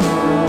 Mesmo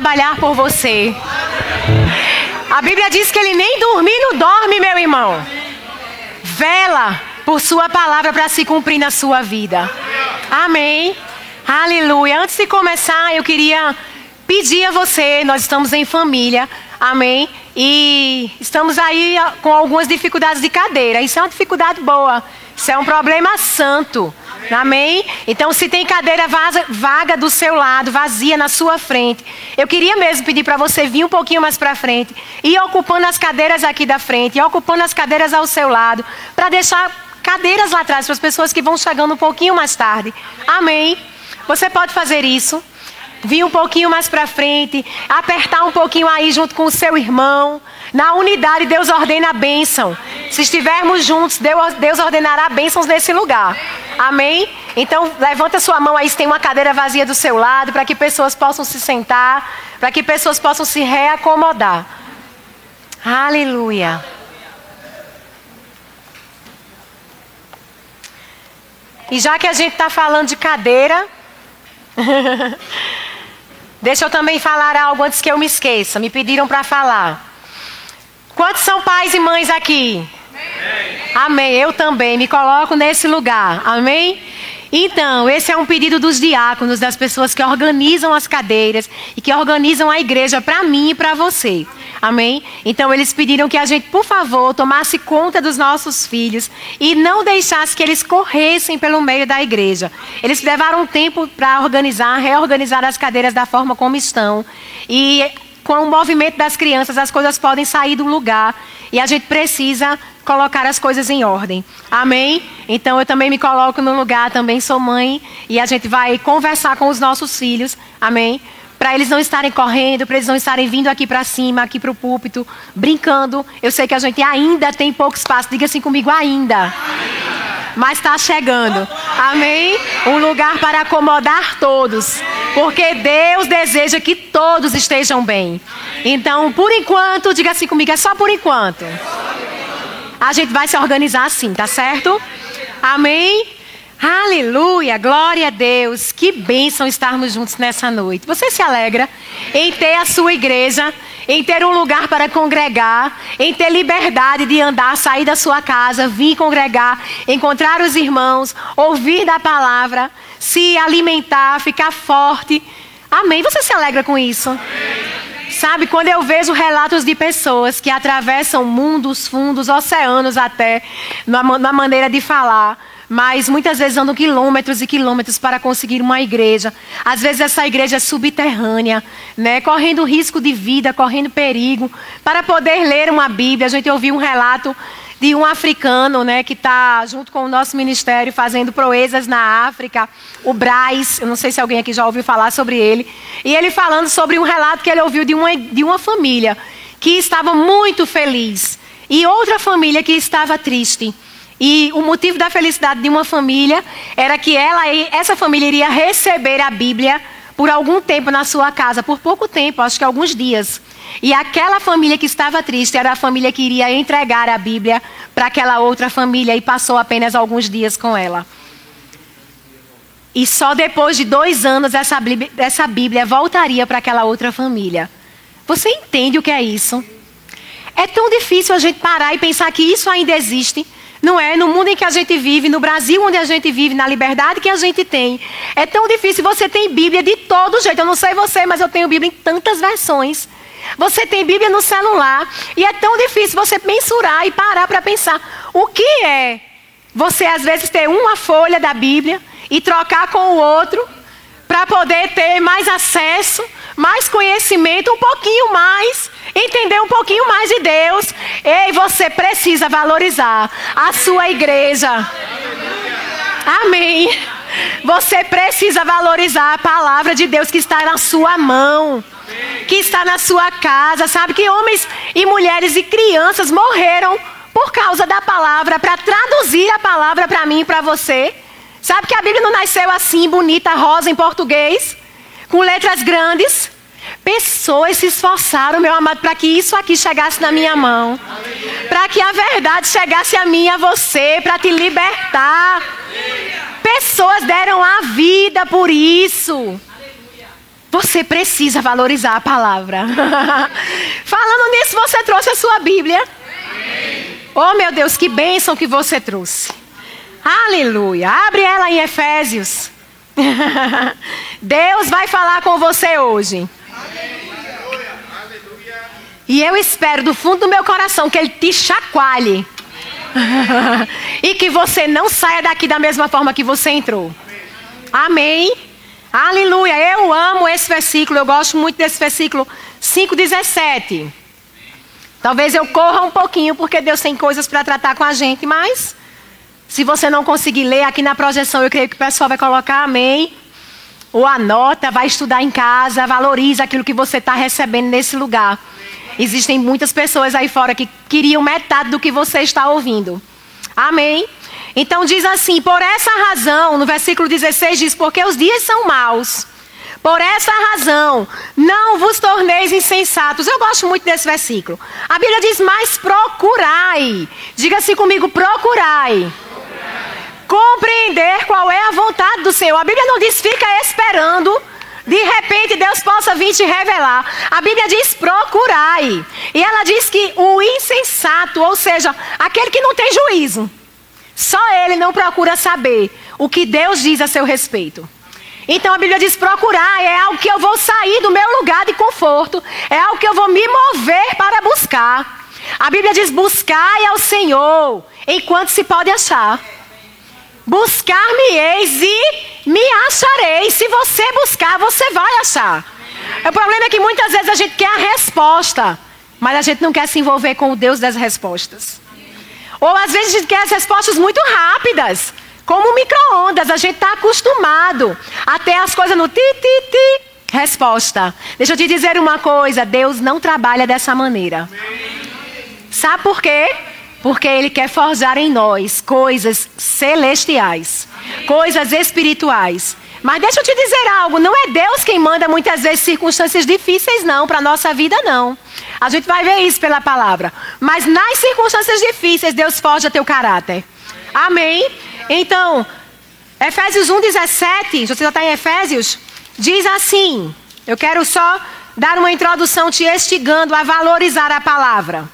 trabalhar por você. A Bíblia diz que ele nem dormindo dorme, meu irmão. Vela por sua palavra para se cumprir na sua vida. Amém. Aleluia. Antes de começar, eu queria pedir a você, nós estamos em família, amém? E estamos aí com algumas dificuldades de cadeira. Isso é uma dificuldade boa. Isso é um problema santo. Amém? Então, se tem cadeira vaga do seu lado, vazia na sua frente, eu queria mesmo pedir para você vir um pouquinho mais para frente e ocupando as cadeiras aqui da frente, e ocupando as cadeiras ao seu lado, para deixar cadeiras lá atrás para as pessoas que vão chegando um pouquinho mais tarde. Amém. Você pode fazer isso. Vir um pouquinho mais para frente, apertar um pouquinho aí junto com o seu irmão. Na unidade, Deus ordena a bênção. Se estivermos juntos, Deus ordenará bênçãos nesse lugar. Amém? Então, levanta sua mão aí se tem uma cadeira vazia do seu lado, para que pessoas possam se sentar, para que pessoas possam se reacomodar. Aleluia. E já que a gente está falando de cadeira, deixa eu também falar algo antes que eu me esqueça. Me pediram para falar. Quantos são pais e mães aqui? Amém. Eu também me coloco nesse lugar. Amém? Então, esse é um pedido dos diáconos, das pessoas que organizam as cadeiras e que organizam a igreja para mim e para você. Amém? Então, eles pediram que a gente, por favor, tomasse conta dos nossos filhos e não deixasse que eles corressem pelo meio da igreja. Eles levaram tempo para organizar, reorganizar as cadeiras da forma como estão. E com o movimento das crianças, as coisas podem sair do lugar e a gente precisa colocar as coisas em ordem. Amém? Então eu também me coloco no lugar, também sou mãe e a gente vai conversar com os nossos filhos. Amém? Para eles não estarem correndo, para eles não estarem vindo aqui para cima, aqui para o púlpito, brincando. Eu sei que a gente ainda tem pouco espaço. Diga assim comigo, ainda. Mas está chegando. Amém? Um lugar para acomodar todos. Porque Deus deseja que todos estejam bem. Então, por enquanto, diga assim comigo, é só por enquanto. A gente vai se organizar assim, tá certo? Amém? Aleluia, glória a Deus. Que bênção estarmos juntos nessa noite. Você se alegra em ter a sua igreja, em ter um lugar para congregar, em ter liberdade de andar, sair da sua casa, vir congregar, encontrar os irmãos, ouvir da palavra, se alimentar, ficar forte. Amém. Você se alegra com isso? Sabe, quando eu vejo relatos de pessoas que atravessam mundos, fundos, oceanos até, na, na maneira de falar, mas muitas vezes andam quilômetros e quilômetros para conseguir uma igreja. Às vezes essa igreja é subterrânea, né? correndo risco de vida, correndo perigo, para poder ler uma Bíblia. A gente ouviu um relato de um africano, né, que está junto com o nosso ministério fazendo proezas na África, o Braz, eu não sei se alguém aqui já ouviu falar sobre ele, e ele falando sobre um relato que ele ouviu de uma, de uma família que estava muito feliz e outra família que estava triste. E o motivo da felicidade de uma família era que ela, essa família iria receber a Bíblia por algum tempo na sua casa, por pouco tempo, acho que alguns dias. E aquela família que estava triste era a família que iria entregar a Bíblia para aquela outra família e passou apenas alguns dias com ela. E só depois de dois anos essa Bíblia, essa Bíblia voltaria para aquela outra família. Você entende o que é isso? É tão difícil a gente parar e pensar que isso ainda existe. Não é? No mundo em que a gente vive, no Brasil onde a gente vive, na liberdade que a gente tem. É tão difícil. Você tem Bíblia de todo jeito. Eu não sei você, mas eu tenho Bíblia em tantas versões. Você tem Bíblia no celular e é tão difícil você mensurar e parar para pensar o que é você às vezes ter uma folha da Bíblia e trocar com o outro para poder ter mais acesso, mais conhecimento, um pouquinho mais, entender um pouquinho mais de Deus. Ei, você precisa valorizar a sua igreja. Amém. Você precisa valorizar a palavra de Deus que está na sua mão que está na sua casa. Sabe que homens e mulheres e crianças morreram por causa da palavra, para traduzir a palavra para mim e para você. Sabe que a Bíblia não nasceu assim, bonita, rosa em português, com letras grandes. Pessoas se esforçaram, meu amado, para que isso aqui chegasse na minha mão. Para que a verdade chegasse a mim e a você, para te libertar. Pessoas deram a vida por isso. Você precisa valorizar a palavra. Falando nisso, você trouxe a sua Bíblia. Oh, meu Deus, que bênção que você trouxe. Aleluia. Abre ela em Efésios. Deus vai falar com você hoje. E eu espero do fundo do meu coração que Ele te chacoalhe. e que você não saia daqui da mesma forma que você entrou. Amém. Aleluia, eu amo esse versículo, eu gosto muito desse versículo 5,17. Talvez eu corra um pouquinho, porque Deus tem coisas para tratar com a gente, mas se você não conseguir ler aqui na projeção, eu creio que o pessoal vai colocar amém. ou anota, vai estudar em casa, valoriza aquilo que você está recebendo nesse lugar. Existem muitas pessoas aí fora que queriam metade do que você está ouvindo. Amém? Então diz assim: por essa razão, no versículo 16 diz: porque os dias são maus. Por essa razão, não vos torneis insensatos. Eu gosto muito desse versículo. A Bíblia diz: mas procurai. Diga assim comigo: procurai. Compreender qual é a vontade do Senhor. A Bíblia não diz fica esperando de repente Deus possa vir te revelar. A Bíblia diz procurai. E ela diz que o insensato, ou seja, aquele que não tem juízo, só ele não procura saber o que Deus diz a seu respeito. Então a Bíblia diz procurar, é algo que eu vou sair do meu lugar de conforto, é algo que eu vou me mover para buscar. A Bíblia diz buscai ao Senhor enquanto se pode achar. Buscar-me-eis e me achareis. Se você buscar, você vai achar. O problema é que muitas vezes a gente quer a resposta, mas a gente não quer se envolver com o Deus das respostas. Ou às vezes a gente quer as respostas muito rápidas, como micro-ondas. A gente está acostumado a ter as coisas no ti, ti, ti. Resposta. Deixa eu te dizer uma coisa: Deus não trabalha dessa maneira. Sabe por quê? Porque Ele quer forjar em nós coisas celestiais, coisas espirituais. Mas deixa eu te dizer algo: não é Deus quem manda muitas vezes circunstâncias difíceis, não, para a nossa vida, não. A gente vai ver isso pela palavra. Mas nas circunstâncias difíceis, Deus forja teu caráter. Amém? Então, Efésios 1,17, você já está em Efésios? Diz assim: eu quero só dar uma introdução te estigando a valorizar a palavra.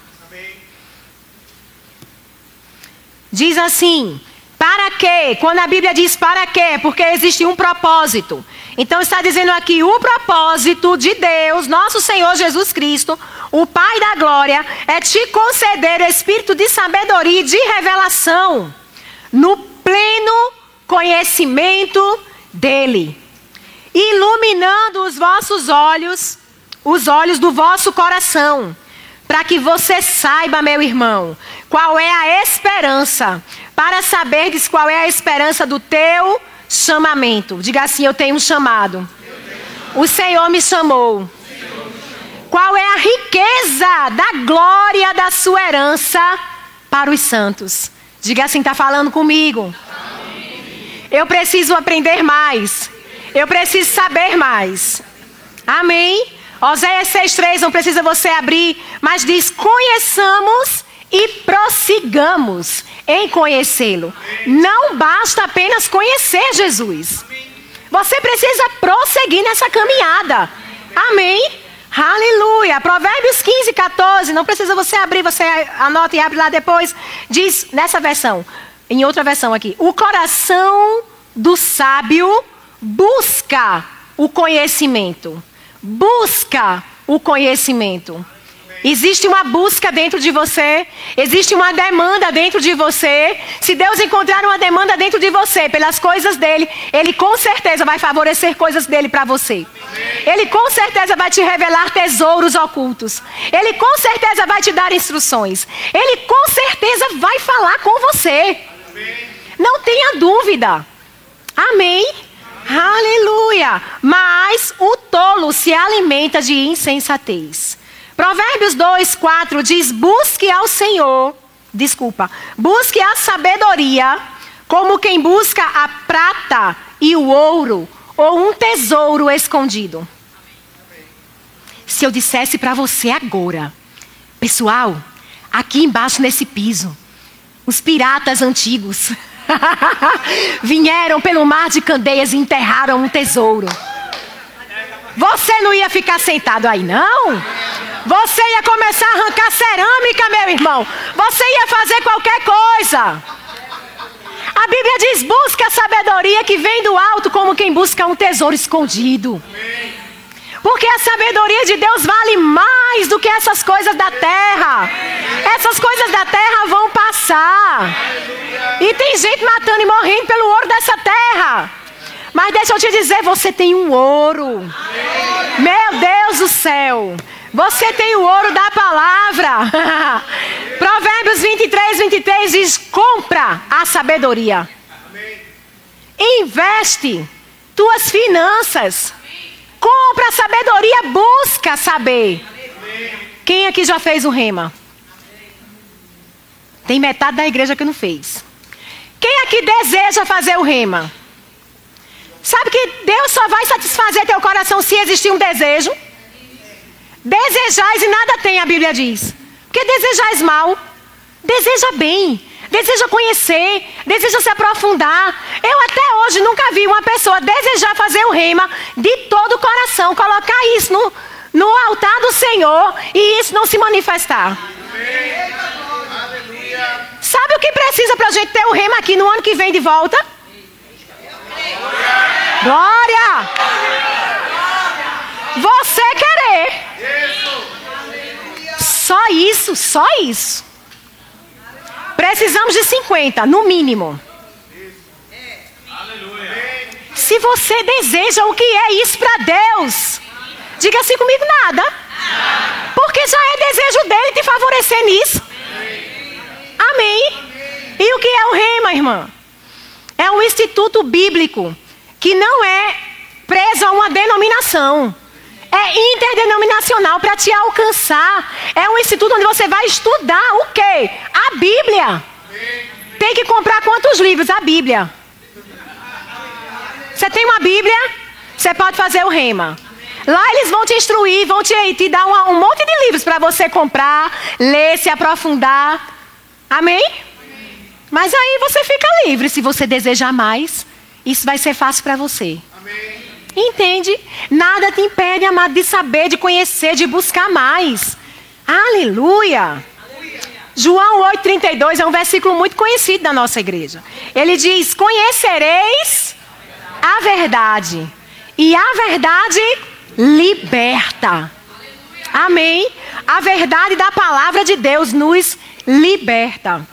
Diz assim: para quê? Quando a Bíblia diz para quê? Porque existe um propósito. Então está dizendo aqui o propósito de Deus, nosso Senhor Jesus Cristo, o Pai da glória, é te conceder espírito de sabedoria e de revelação no pleno conhecimento dele, iluminando os vossos olhos, os olhos do vosso coração para que você saiba, meu irmão, qual é a esperança, para saberdes qual é a esperança do teu chamamento. Diga assim: Eu tenho um chamado. O Senhor me chamou. Qual é a riqueza da glória da sua herança para os santos? Diga assim: está falando comigo. Eu preciso aprender mais. Eu preciso saber mais. Amém? Oséias 6,3, não precisa você abrir, mas diz: conheçamos e prossigamos em conhecê-lo. Não basta apenas conhecer Jesus. Você precisa prosseguir nessa caminhada. Amém? Aleluia. Provérbios 15, 14. Não precisa você abrir, você anota e abre lá depois. Diz nessa versão, em outra versão aqui: O coração do sábio busca o conhecimento busca o conhecimento. Existe uma busca dentro de você, existe uma demanda dentro de você. Se Deus encontrar uma demanda dentro de você pelas coisas dele, ele com certeza vai favorecer coisas dele para você. Ele com certeza vai te revelar tesouros ocultos. Ele com certeza vai te dar instruções. Ele com certeza vai falar com você. Não tenha dúvida. Amém. Aleluia! Mas o tolo se alimenta de insensatez. Provérbios 2, 4 diz: Busque ao Senhor, desculpa, busque a sabedoria, como quem busca a prata e o ouro, ou um tesouro escondido. Se eu dissesse para você agora, pessoal, aqui embaixo nesse piso, os piratas antigos. Vieram pelo mar de candeias e enterraram um tesouro. Você não ia ficar sentado aí, não? Você ia começar a arrancar cerâmica, meu irmão. Você ia fazer qualquer coisa. A Bíblia diz: busca a sabedoria que vem do alto, como quem busca um tesouro escondido. Porque a sabedoria de Deus vale mais do que essas coisas da terra. Essas coisas da terra vão passar. E tem gente matando e morrendo pelo ouro dessa terra. Mas deixa eu te dizer, você tem um ouro. Meu Deus do céu. Você tem o ouro da palavra. Provérbios 23, 23 diz: compra a sabedoria. Investe tuas finanças. Compra sabedoria, busca saber. Quem aqui já fez o rema? Tem metade da igreja que não fez. Quem aqui deseja fazer o rema? Sabe que Deus só vai satisfazer teu coração se existir um desejo? Desejais e nada tem, a Bíblia diz. Porque desejais mal. Deseja bem. Deseja conhecer. Deseja se aprofundar. Eu até hoje nunca vi uma pessoa desejar fazer o rema de todo o coração. Colocar isso no, no altar do Senhor e isso não se manifestar. Sabe o que precisa para a gente ter o rema aqui no ano que vem de volta? Glória! Você querer. Só isso, só isso. Precisamos de 50, no mínimo. Se você deseja o que é isso para Deus, diga assim comigo nada. Porque já é desejo dele te favorecer nisso. Amém. E o que é o rema, irmã? É um instituto bíblico que não é preso a uma denominação. É interdenominacional para te alcançar. É um instituto onde você vai estudar o quê? A Bíblia. Tem que comprar quantos livros? A Bíblia. Você tem uma Bíblia? Você pode fazer o rema. Lá eles vão te instruir, vão te, te dar uma, um monte de livros para você comprar, ler, se aprofundar. Amém? Mas aí você fica livre. Se você desejar mais, isso vai ser fácil para você. Amém. Entende? Nada te impede, amado, de saber, de conhecer, de buscar mais. Aleluia. João 8,32 é um versículo muito conhecido da nossa igreja. Ele diz: Conhecereis a verdade, e a verdade liberta. Amém? A verdade da palavra de Deus nos liberta.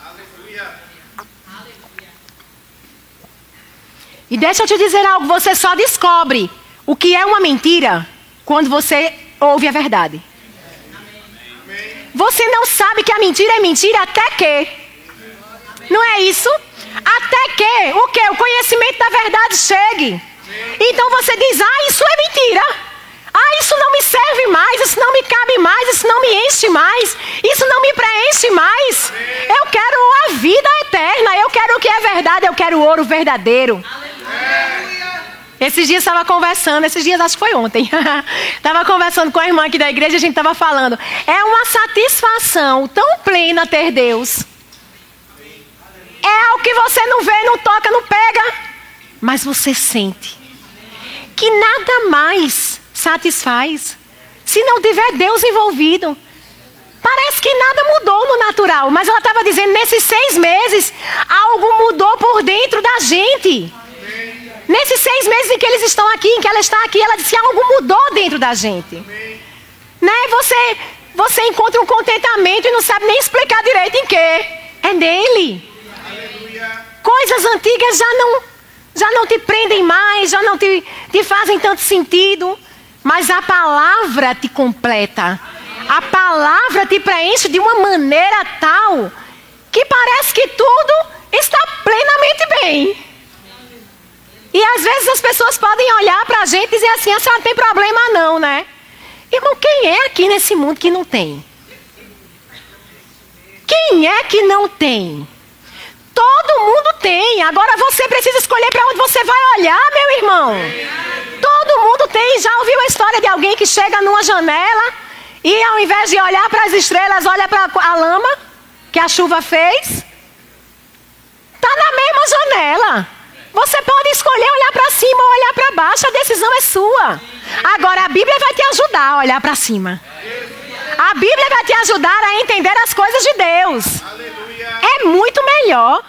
E deixa eu te dizer algo: você só descobre o que é uma mentira quando você ouve a verdade. Você não sabe que a mentira é mentira até que. Não é isso? Até que o que? O conhecimento da verdade chegue. Então você diz: ah, isso é mentira. Ah, isso não me serve mais, isso não me cabe mais, isso não me enche mais, isso não me preenche mais. Eu quero a vida eterna, eu quero o que é verdade, eu quero o ouro verdadeiro. Esses dias estava conversando, esses dias acho que foi ontem. Estava conversando com a irmã aqui da igreja, a gente estava falando. É uma satisfação tão plena ter Deus. É algo que você não vê, não toca, não pega, mas você sente. Que nada mais satisfaz se não tiver Deus envolvido. Parece que nada mudou no natural, mas ela estava dizendo: nesses seis meses, algo mudou por dentro da gente. Nesses seis meses em que eles estão aqui, em que ela está aqui, ela disse: algo mudou dentro da gente. Né? Você, você encontra um contentamento e não sabe nem explicar direito em quê. É nele. Aleluia. Coisas antigas já não, já não te prendem mais, já não te, te fazem tanto sentido. Mas a palavra te completa. A palavra te preenche de uma maneira tal que parece que tudo está plenamente bem. E às vezes as pessoas podem olhar para a gente e dizer assim: a senhora não tem problema, não, né? Irmão, quem é aqui nesse mundo que não tem? Quem é que não tem? Todo mundo tem. Agora você precisa escolher para onde você vai olhar, meu irmão. Todo mundo tem. Já ouviu a história de alguém que chega numa janela e ao invés de olhar para as estrelas, olha para a lama que a chuva fez? Está na mesma janela. Você pode escolher olhar para cima ou olhar para baixo, a decisão é sua. Agora a Bíblia vai te ajudar a olhar para cima. A Bíblia vai te ajudar a entender as coisas de Deus. É muito melhor.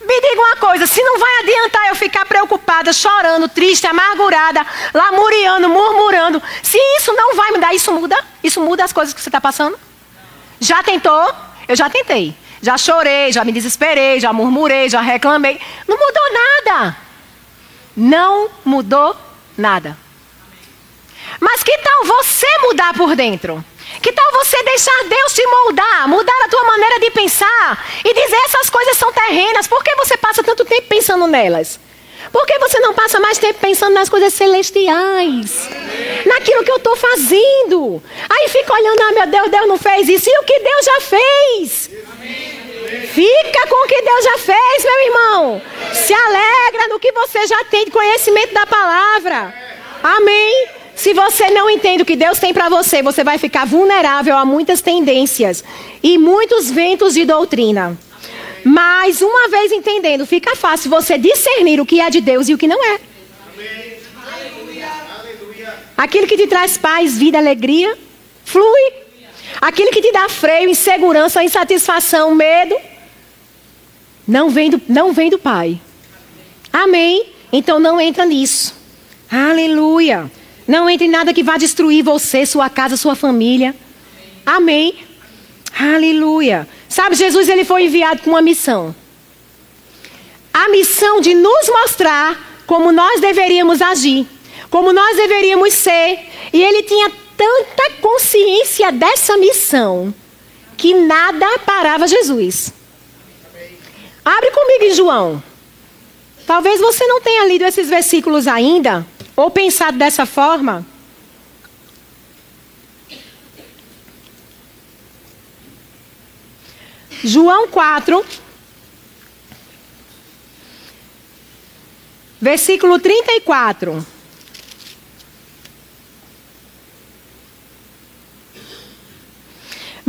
Me diga uma coisa: se não vai adiantar eu ficar preocupada, chorando, triste, amargurada, lamuriando, murmurando, se isso não vai mudar, isso muda? Isso muda as coisas que você está passando? Já tentou? Eu já tentei. Já chorei, já me desesperei, já murmurei, já reclamei. Não mudou nada. Não mudou nada. Mas que tal você mudar por dentro? Que tal você deixar Deus te moldar, mudar a tua maneira de pensar e dizer essas coisas são terrenas? Por que você passa tanto tempo pensando nelas? Por que você não passa mais tempo pensando nas coisas celestiais? Naquilo que eu estou fazendo. Aí fica olhando, ah, meu Deus, Deus não fez isso. E o que Deus já fez? Fica com o que Deus já fez, meu irmão. Se alegra no que você já tem de conhecimento da palavra. Amém. Se você não entende o que Deus tem para você, você vai ficar vulnerável a muitas tendências e muitos ventos de doutrina. Mas uma vez entendendo, fica fácil você discernir o que é de Deus e o que não é. Aquilo que te traz paz, vida, alegria, flui. Aquilo que te dá freio, insegurança, insatisfação, medo, não vem do, não vem do Pai. Amém? Então não entra nisso. Aleluia. Não entre em nada que vá destruir você, sua casa, sua família. Amém. Aleluia. Sabe, Jesus ele foi enviado com uma missão. A missão de nos mostrar como nós deveríamos agir, como nós deveríamos ser. E ele tinha tanta consciência dessa missão que nada parava Jesus. Abre comigo em João. Talvez você não tenha lido esses versículos ainda, ou pensado dessa forma, João 4, versículo 34.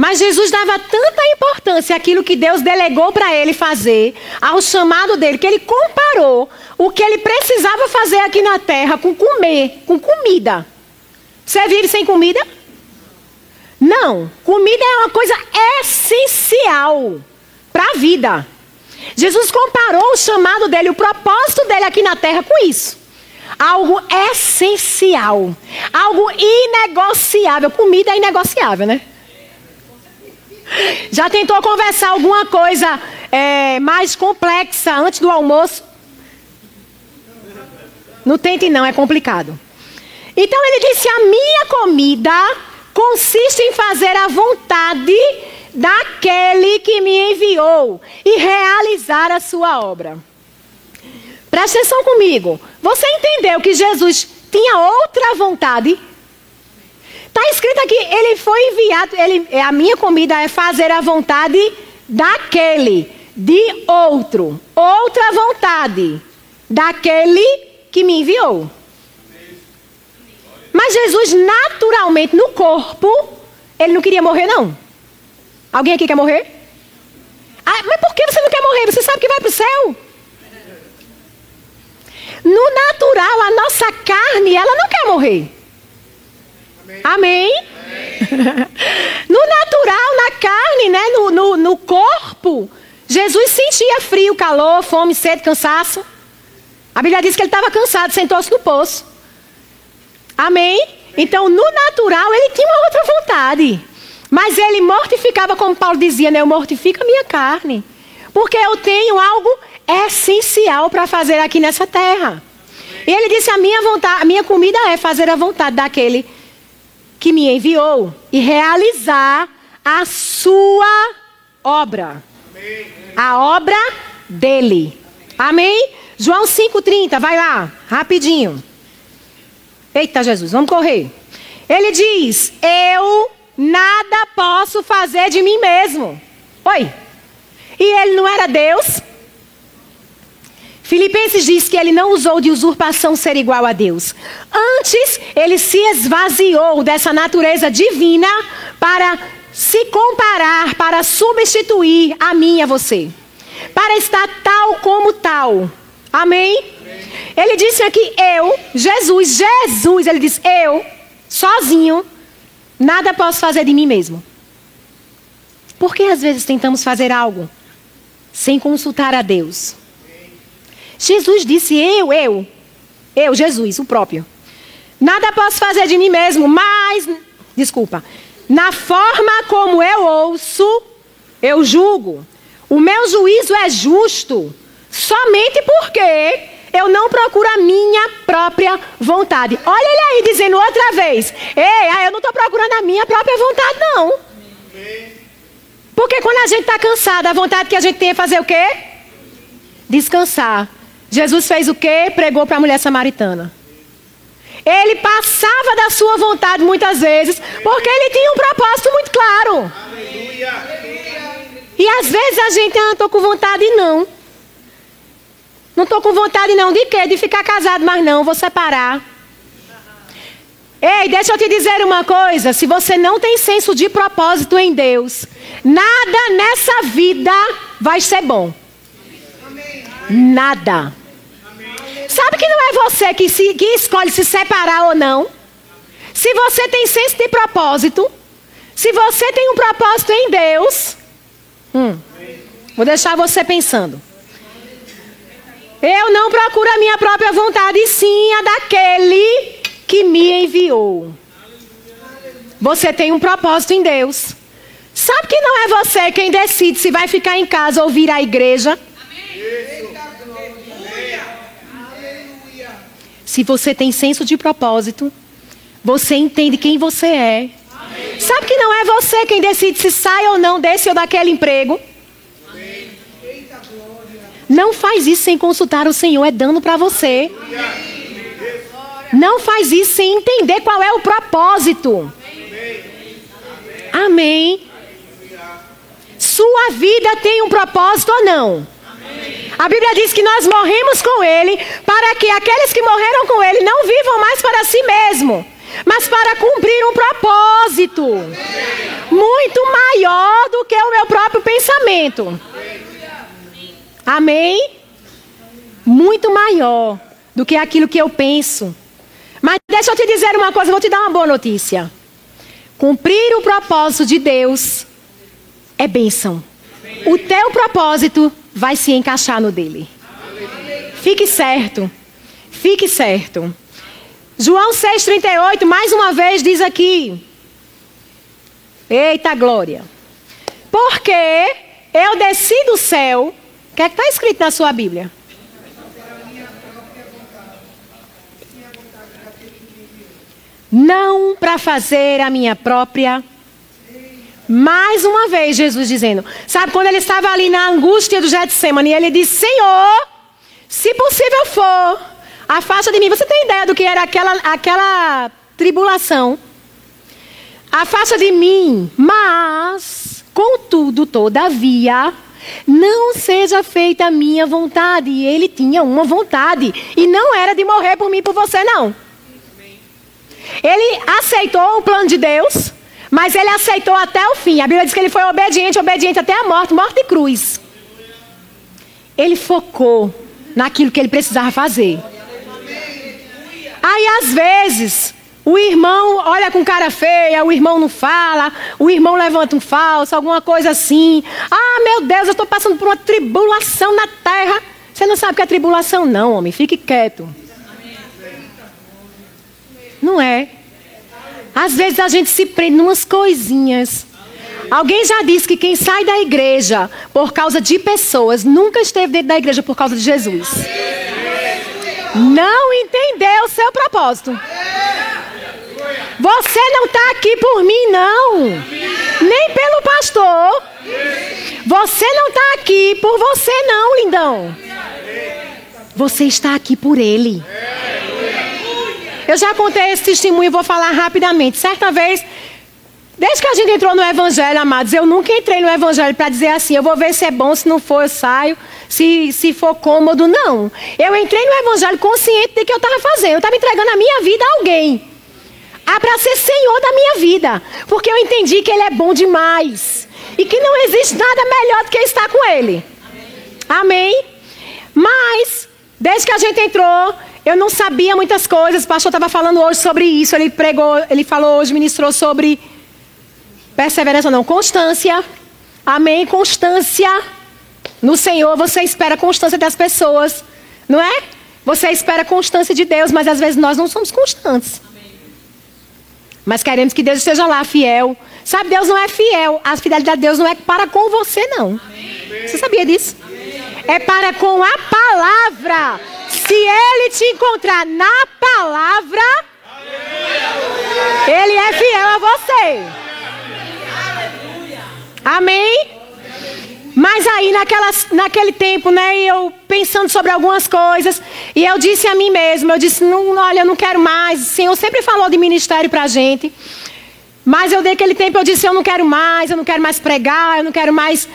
Mas Jesus dava tanta importância àquilo que Deus delegou para ele fazer, ao chamado dele, que ele comparou o que ele precisava fazer aqui na terra com comer, com comida. Você vive sem comida? Não. Comida é uma coisa essencial para a vida. Jesus comparou o chamado dele, o propósito dele aqui na terra com isso. Algo essencial, algo inegociável. Comida é inegociável, né? Já tentou conversar alguma coisa é, mais complexa antes do almoço? Não tente não, é complicado. Então ele disse: A minha comida consiste em fazer a vontade daquele que me enviou e realizar a sua obra. Presta atenção comigo. Você entendeu que Jesus tinha outra vontade? Está escrito aqui, ele foi enviado, ele, a minha comida é fazer a vontade daquele, de outro. Outra vontade, daquele que me enviou. Mas Jesus, naturalmente, no corpo, ele não queria morrer, não. Alguém aqui quer morrer? Ah, mas por que você não quer morrer? Você sabe que vai para o céu? No natural, a nossa carne, ela não quer morrer. Amém? no natural, na carne, né? No, no, no, corpo, Jesus sentia frio, calor, fome, sede, cansaço. A Bíblia diz que ele estava cansado, sentou-se no poço. Amém? Então, no natural, ele tinha uma outra vontade. Mas ele mortificava, como Paulo dizia, né? Eu mortifico a minha carne. Porque eu tenho algo essencial para fazer aqui nessa terra. E ele disse: a minha vontade, a minha comida é fazer a vontade daquele que me enviou e realizar a sua obra. A obra dele. Amém? João 5,30, vai lá, rapidinho. Eita Jesus, vamos correr. Ele diz: Eu nada posso fazer de mim mesmo. Oi. E ele não era Deus? Filipenses diz que ele não usou de usurpação ser igual a Deus. Antes, ele se esvaziou dessa natureza divina para se comparar, para substituir a mim e a você. Para estar tal como tal. Amém? Ele disse aqui, eu, Jesus, Jesus, ele disse, eu, sozinho, nada posso fazer de mim mesmo. Por que às vezes tentamos fazer algo sem consultar a Deus? Jesus disse: Eu, eu, eu, Jesus, o próprio. Nada posso fazer de mim mesmo, mas, desculpa, na forma como eu ouço, eu julgo. O meu juízo é justo, somente porque eu não procuro a minha própria vontade. Olha ele aí dizendo outra vez: Ei, ah, eu não estou procurando a minha própria vontade, não. Porque quando a gente está cansado, a vontade que a gente tem é fazer o quê? Descansar. Jesus fez o quê? Pregou para a mulher samaritana. Ele passava da sua vontade muitas vezes, porque ele tinha um propósito muito claro. E às vezes a gente, ah, estou com vontade não. Não estou com vontade não de quê? De ficar casado, mas não, vou separar. Ei, deixa eu te dizer uma coisa: se você não tem senso de propósito em Deus, nada nessa vida vai ser bom. Nada. Sabe que não é você que, se, que escolhe se separar ou não? Se você tem senso de propósito, se você tem um propósito em Deus, hum, vou deixar você pensando. Eu não procuro a minha própria vontade, sim a daquele que me enviou. Você tem um propósito em Deus. Sabe que não é você quem decide se vai ficar em casa ou vir à igreja? Se você tem senso de propósito, você entende quem você é. Sabe que não é você quem decide se sai ou não desse ou daquele emprego? Não faz isso sem consultar o Senhor, é dano para você. Não faz isso sem entender qual é o propósito. Amém. Sua vida tem um propósito ou não? A Bíblia diz que nós morremos com Ele para que aqueles que morreram com Ele não vivam mais para si mesmo, mas para cumprir um propósito muito maior do que o meu próprio pensamento. Amém? Muito maior do que aquilo que eu penso. Mas deixa eu te dizer uma coisa, vou te dar uma boa notícia. Cumprir o propósito de Deus é bênção. O teu propósito vai se encaixar no dele. Fique certo. Fique certo. João 6,38, mais uma vez, diz aqui. Eita glória. Porque eu desci do céu o que é está escrito na sua Bíblia? Não para fazer a minha própria. Mais uma vez, Jesus dizendo. Sabe, quando ele estava ali na angústia do Getsemane, ele disse: Senhor, se possível for, afasta de mim. Você tem ideia do que era aquela, aquela tribulação? Afasta de mim, mas, contudo, todavia, não seja feita a minha vontade. E ele tinha uma vontade. E não era de morrer por mim por você, não. Ele aceitou o plano de Deus, mas ele aceitou até o fim. A Bíblia diz que ele foi obediente, obediente até a morte morte e cruz. Ele focou naquilo que ele precisava fazer. Aí, às vezes, o irmão olha com cara feia, o irmão não fala, o irmão levanta um falso, alguma coisa assim. Ah, meu Deus, eu estou passando por uma tribulação na terra. Você não sabe o que é tribulação, não, homem. Fique quieto. Não é. Às vezes a gente se prende umas coisinhas. Alguém já disse que quem sai da igreja por causa de pessoas nunca esteve dentro da igreja por causa de Jesus. Não entendeu o seu propósito. Você não está aqui por mim, não. Nem pelo pastor. Você não está aqui por você, não, lindão. Você está aqui por ele. Eu já contei esse testemunho e vou falar rapidamente. Certa vez, desde que a gente entrou no Evangelho, amados, eu nunca entrei no Evangelho para dizer assim: eu vou ver se é bom, se não for, eu saio. Se, se for cômodo, não. Eu entrei no Evangelho consciente de que eu estava fazendo. Eu estava entregando a minha vida a alguém. Ah, para ser Senhor da minha vida. Porque eu entendi que Ele é bom demais. E que não existe nada melhor do que estar com Ele. Amém? Mas, desde que a gente entrou, eu não sabia muitas coisas. O pastor estava falando hoje sobre isso. Ele pregou, ele falou hoje, ministrou sobre perseverança, não, constância. Amém? Constância. No Senhor, você espera constância das pessoas. Não é? Você espera constância de Deus, mas às vezes nós não somos constantes. Mas queremos que Deus esteja lá, fiel. Sabe, Deus não é fiel. A fidelidade de Deus não é para com você, não. Amém. Você sabia disso? Amém. É para com a palavra. Se Ele te encontrar na palavra, Ele é fiel a você. Amém? Mas aí, naquelas, naquele tempo, né, eu pensando sobre algumas coisas, e eu disse a mim mesma, eu disse, não, olha, eu não quero mais. O Senhor sempre falou de ministério pra gente. Mas eu naquele tempo eu disse, eu não quero mais, eu não quero mais pregar, eu não quero mais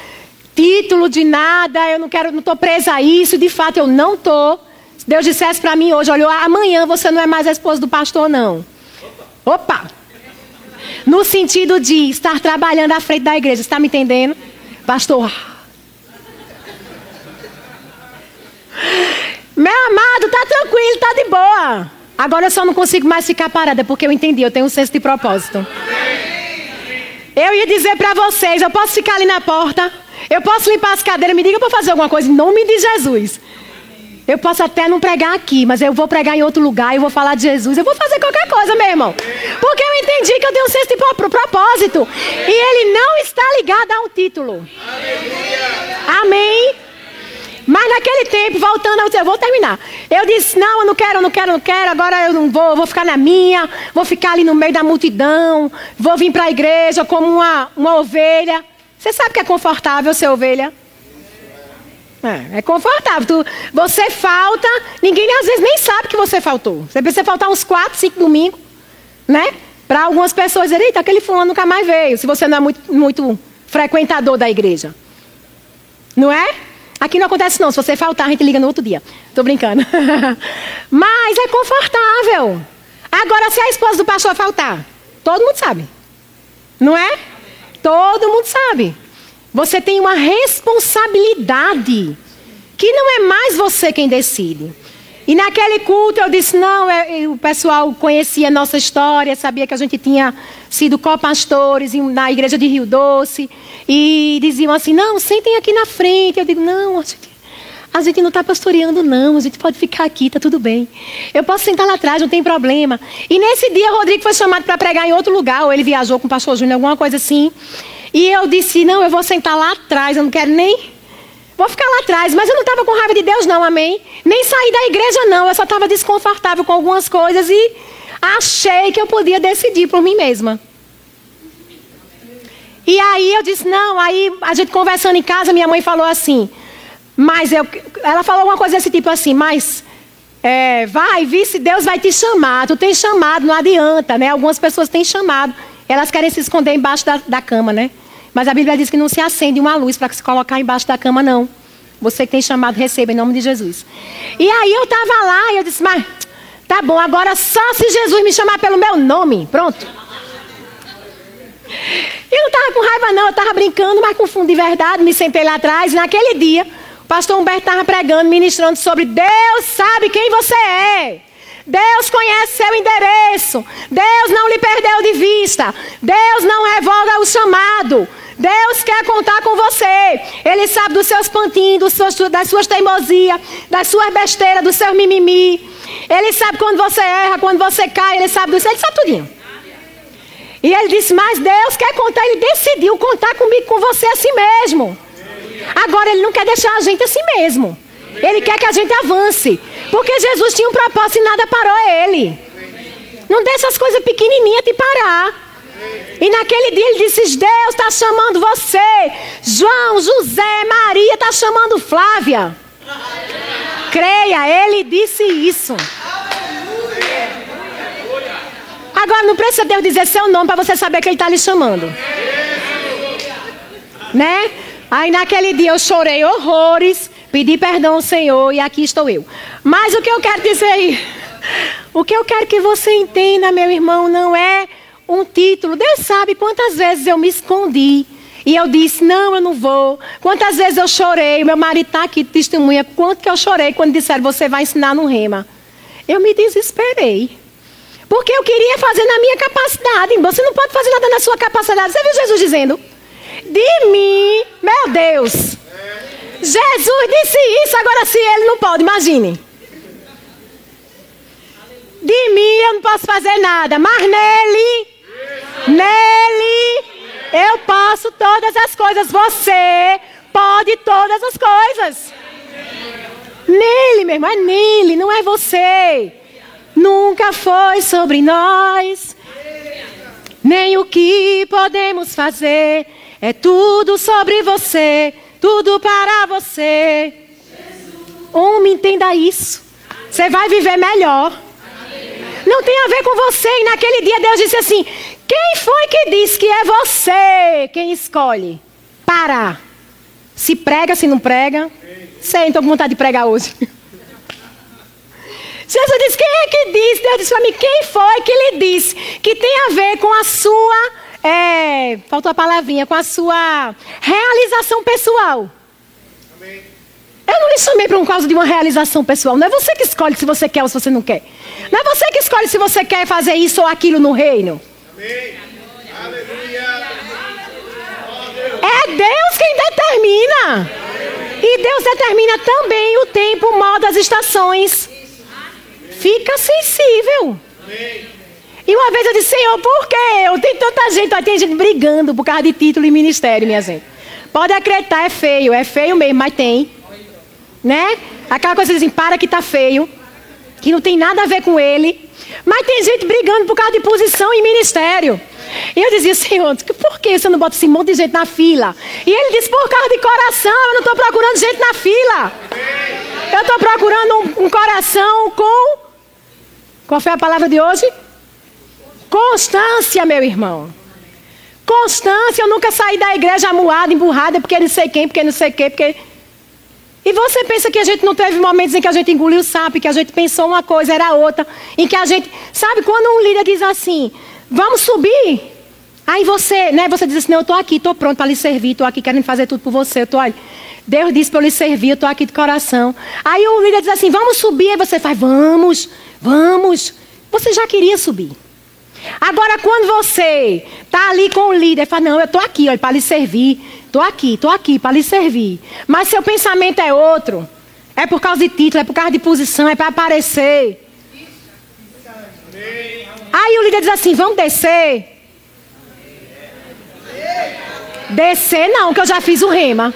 título de nada, eu não quero, não estou presa a isso. De fato, eu não estou. Se Deus dissesse para mim hoje, olha, amanhã você não é mais a esposa do pastor, não. Opa! No sentido de estar trabalhando à frente da igreja, está me entendendo? Pastor. Meu amado, tá tranquilo, tá de boa. Agora eu só não consigo mais ficar parada porque eu entendi, eu tenho um senso de propósito. Eu ia dizer para vocês, eu posso ficar ali na porta, eu posso limpar as cadeiras, me diga para fazer alguma coisa em nome de Jesus. Eu posso até não pregar aqui, mas eu vou pregar em outro lugar, eu vou falar de Jesus, eu vou fazer qualquer coisa, meu irmão. Porque eu entendi que eu tenho um senso de propósito. E ele não está ligado a um título. Amém. Mas naquele tempo, voltando ao eu vou terminar. Eu disse: não, eu não quero, eu não quero, eu não quero, agora eu não vou, eu vou ficar na minha, vou ficar ali no meio da multidão, vou vir para a igreja como uma, uma ovelha. Você sabe que é confortável ser ovelha? É, é confortável. Tu, você falta, ninguém às vezes nem sabe que você faltou. Você precisa faltar uns 4, 5 domingos, né? Para algumas pessoas dizerem, eita, aquele fulano nunca mais veio, se você não é muito, muito frequentador da igreja. Não é? Aqui não acontece não, se você faltar, a gente liga no outro dia. Tô brincando. Mas é confortável. Agora, se a esposa do pastor faltar, todo mundo sabe. Não é? Todo mundo sabe. Você tem uma responsabilidade que não é mais você quem decide. E naquele culto eu disse: não, é, é, o pessoal conhecia a nossa história, sabia que a gente tinha sido copastores na igreja de Rio Doce. E diziam assim: não, sentem aqui na frente. Eu digo: não, a gente, a gente não está pastoreando, não, a gente pode ficar aqui, está tudo bem. Eu posso sentar lá atrás, não tem problema. E nesse dia, Rodrigo foi chamado para pregar em outro lugar, ou ele viajou com o pastor Júnior, alguma coisa assim. E eu disse: não, eu vou sentar lá atrás, eu não quero nem. Vou ficar lá atrás, mas eu não estava com raiva de Deus, não, amém? Nem sair da igreja, não. Eu só estava desconfortável com algumas coisas e achei que eu podia decidir por mim mesma. E aí eu disse: não, aí a gente conversando em casa, minha mãe falou assim. Mas eu, ela falou uma coisa desse tipo assim, mas é, vai, vi se Deus vai te chamar. Tu tem chamado, não adianta, né? Algumas pessoas têm chamado. Elas querem se esconder embaixo da, da cama, né? Mas a Bíblia diz que não se acende uma luz para se colocar embaixo da cama, não. Você que tem chamado, receba em nome de Jesus. E aí eu estava lá e eu disse, mas tá bom, agora só se Jesus me chamar pelo meu nome. Pronto. Eu não estava com raiva, não, eu estava brincando, mas com fundo de verdade, me sentei lá atrás e naquele dia pastor Humberto estava pregando, ministrando sobre Deus sabe quem você é. Deus conhece seu endereço. Deus não lhe perdeu de vista. Deus não revoga o chamado. Deus quer contar com você. Ele sabe dos seus pantinhos, das suas teimosias, das suas besteiras, do seu mimimi. Ele sabe quando você erra, quando você cai. Ele sabe disso. Ele sabe tudinho. E ele disse: Mas Deus quer contar. Ele decidiu contar comigo, com você assim mesmo. Agora ele não quer deixar a gente assim mesmo. Ele quer que a gente avance. Porque Jesus tinha um propósito e nada parou ele. Não deixa as coisas pequenininhas te parar. E naquele dia ele disse: Deus está chamando você. João, José, Maria está chamando Flávia. Creia, ele disse isso. Agora não precisa Deus dizer seu nome para você saber que ele está lhe chamando. Né? Aí naquele dia eu chorei horrores, pedi perdão ao Senhor e aqui estou eu. Mas o que eu quero dizer aí, o que eu quero que você entenda, meu irmão, não é um título. Deus sabe quantas vezes eu me escondi. E eu disse, não, eu não vou. Quantas vezes eu chorei, meu marido está aqui, testemunha, quanto que eu chorei quando disseram, você vai ensinar no rema. Eu me desesperei. Porque eu queria fazer na minha capacidade. Você não pode fazer nada na sua capacidade. Você viu Jesus dizendo? De mim, meu Deus. Jesus disse isso, agora se ele não pode, imagine. De mim eu não posso fazer nada, mas nele Nele eu posso todas as coisas. Você pode todas as coisas. Nele, meu irmão, é nele, não é você. Nunca foi sobre nós, nem o que podemos fazer. É tudo sobre você, tudo para você. Homem, entenda isso. Você vai viver melhor. Não tem a ver com você. E naquele dia Deus disse assim: Quem foi que disse que é você quem escolhe? Para. Se prega, se não prega. Sei, estou com vontade de pregar hoje. Jesus disse: Quem é que disse? Deus disse para mim: Quem foi que lhe disse que tem a ver com a sua. É, faltou a palavrinha, com a sua realização pessoal. Amém. Eu não lhe chamei por causa de uma realização pessoal. Não é você que escolhe se você quer ou se você não quer. Não é você que escolhe se você quer fazer isso ou aquilo no reino. Amém. Aleluia. É Deus quem determina. E Deus determina também o tempo, o modo, as estações. Fica sensível. E uma vez eu disse, Senhor, por que eu? Tem tanta gente, tem gente brigando por causa de título e ministério, minha gente. Pode acreditar, é feio, é feio mesmo, mas tem. Né? Aquela coisa assim, para que tá feio, que não tem nada a ver com ele. Mas tem gente brigando por causa de posição e ministério. E eu dizia, Senhor, por que você não bota esse monte de gente na fila? E ele disse, por causa de coração, eu não estou procurando gente na fila. Eu estou procurando um, um coração com. Qual foi a palavra de hoje? Constância, meu irmão. Constância, eu nunca saí da igreja amuada, emburrada, porque não sei quem, porque não sei quem, porque. E você pensa que a gente não teve momentos em que a gente engoliu o sapo, que a gente pensou uma coisa, era outra, em que a gente. Sabe, quando um líder diz assim, vamos subir? Aí você, né, você diz assim, não, eu estou aqui, estou pronto para lhe servir, estou aqui querendo fazer tudo por você, eu tô, olha, Deus disse para eu lhe servir, eu estou aqui de coração. Aí o líder diz assim, vamos subir, aí você faz, vamos, vamos. Você já queria subir. Agora, quando você está ali com o líder, fala, não, eu estou aqui, para lhe servir, estou aqui, estou aqui para lhe servir. Mas seu pensamento é outro. É por causa de título, é por causa de posição, é para aparecer. Aí o líder diz assim: vamos descer. Descer não, que eu já fiz o rema.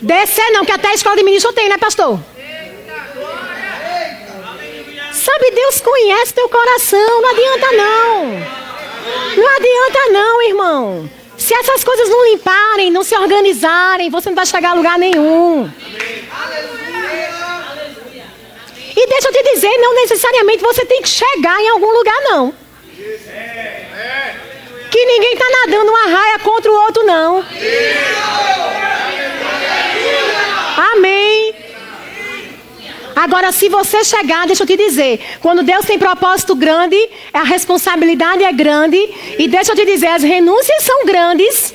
Descer não, que até a escola de ministro tem, né, pastor? Sabe, Deus conhece teu coração, não adianta não. Não adianta não, irmão. Se essas coisas não limparem, não se organizarem, você não vai chegar a lugar nenhum. E deixa eu te dizer, não necessariamente você tem que chegar em algum lugar, não. Que ninguém está nadando uma raia contra o outro, não. Amém. Agora, se você chegar, deixa eu te dizer, quando Deus tem propósito grande, a responsabilidade é grande. E deixa eu te dizer, as renúncias são grandes.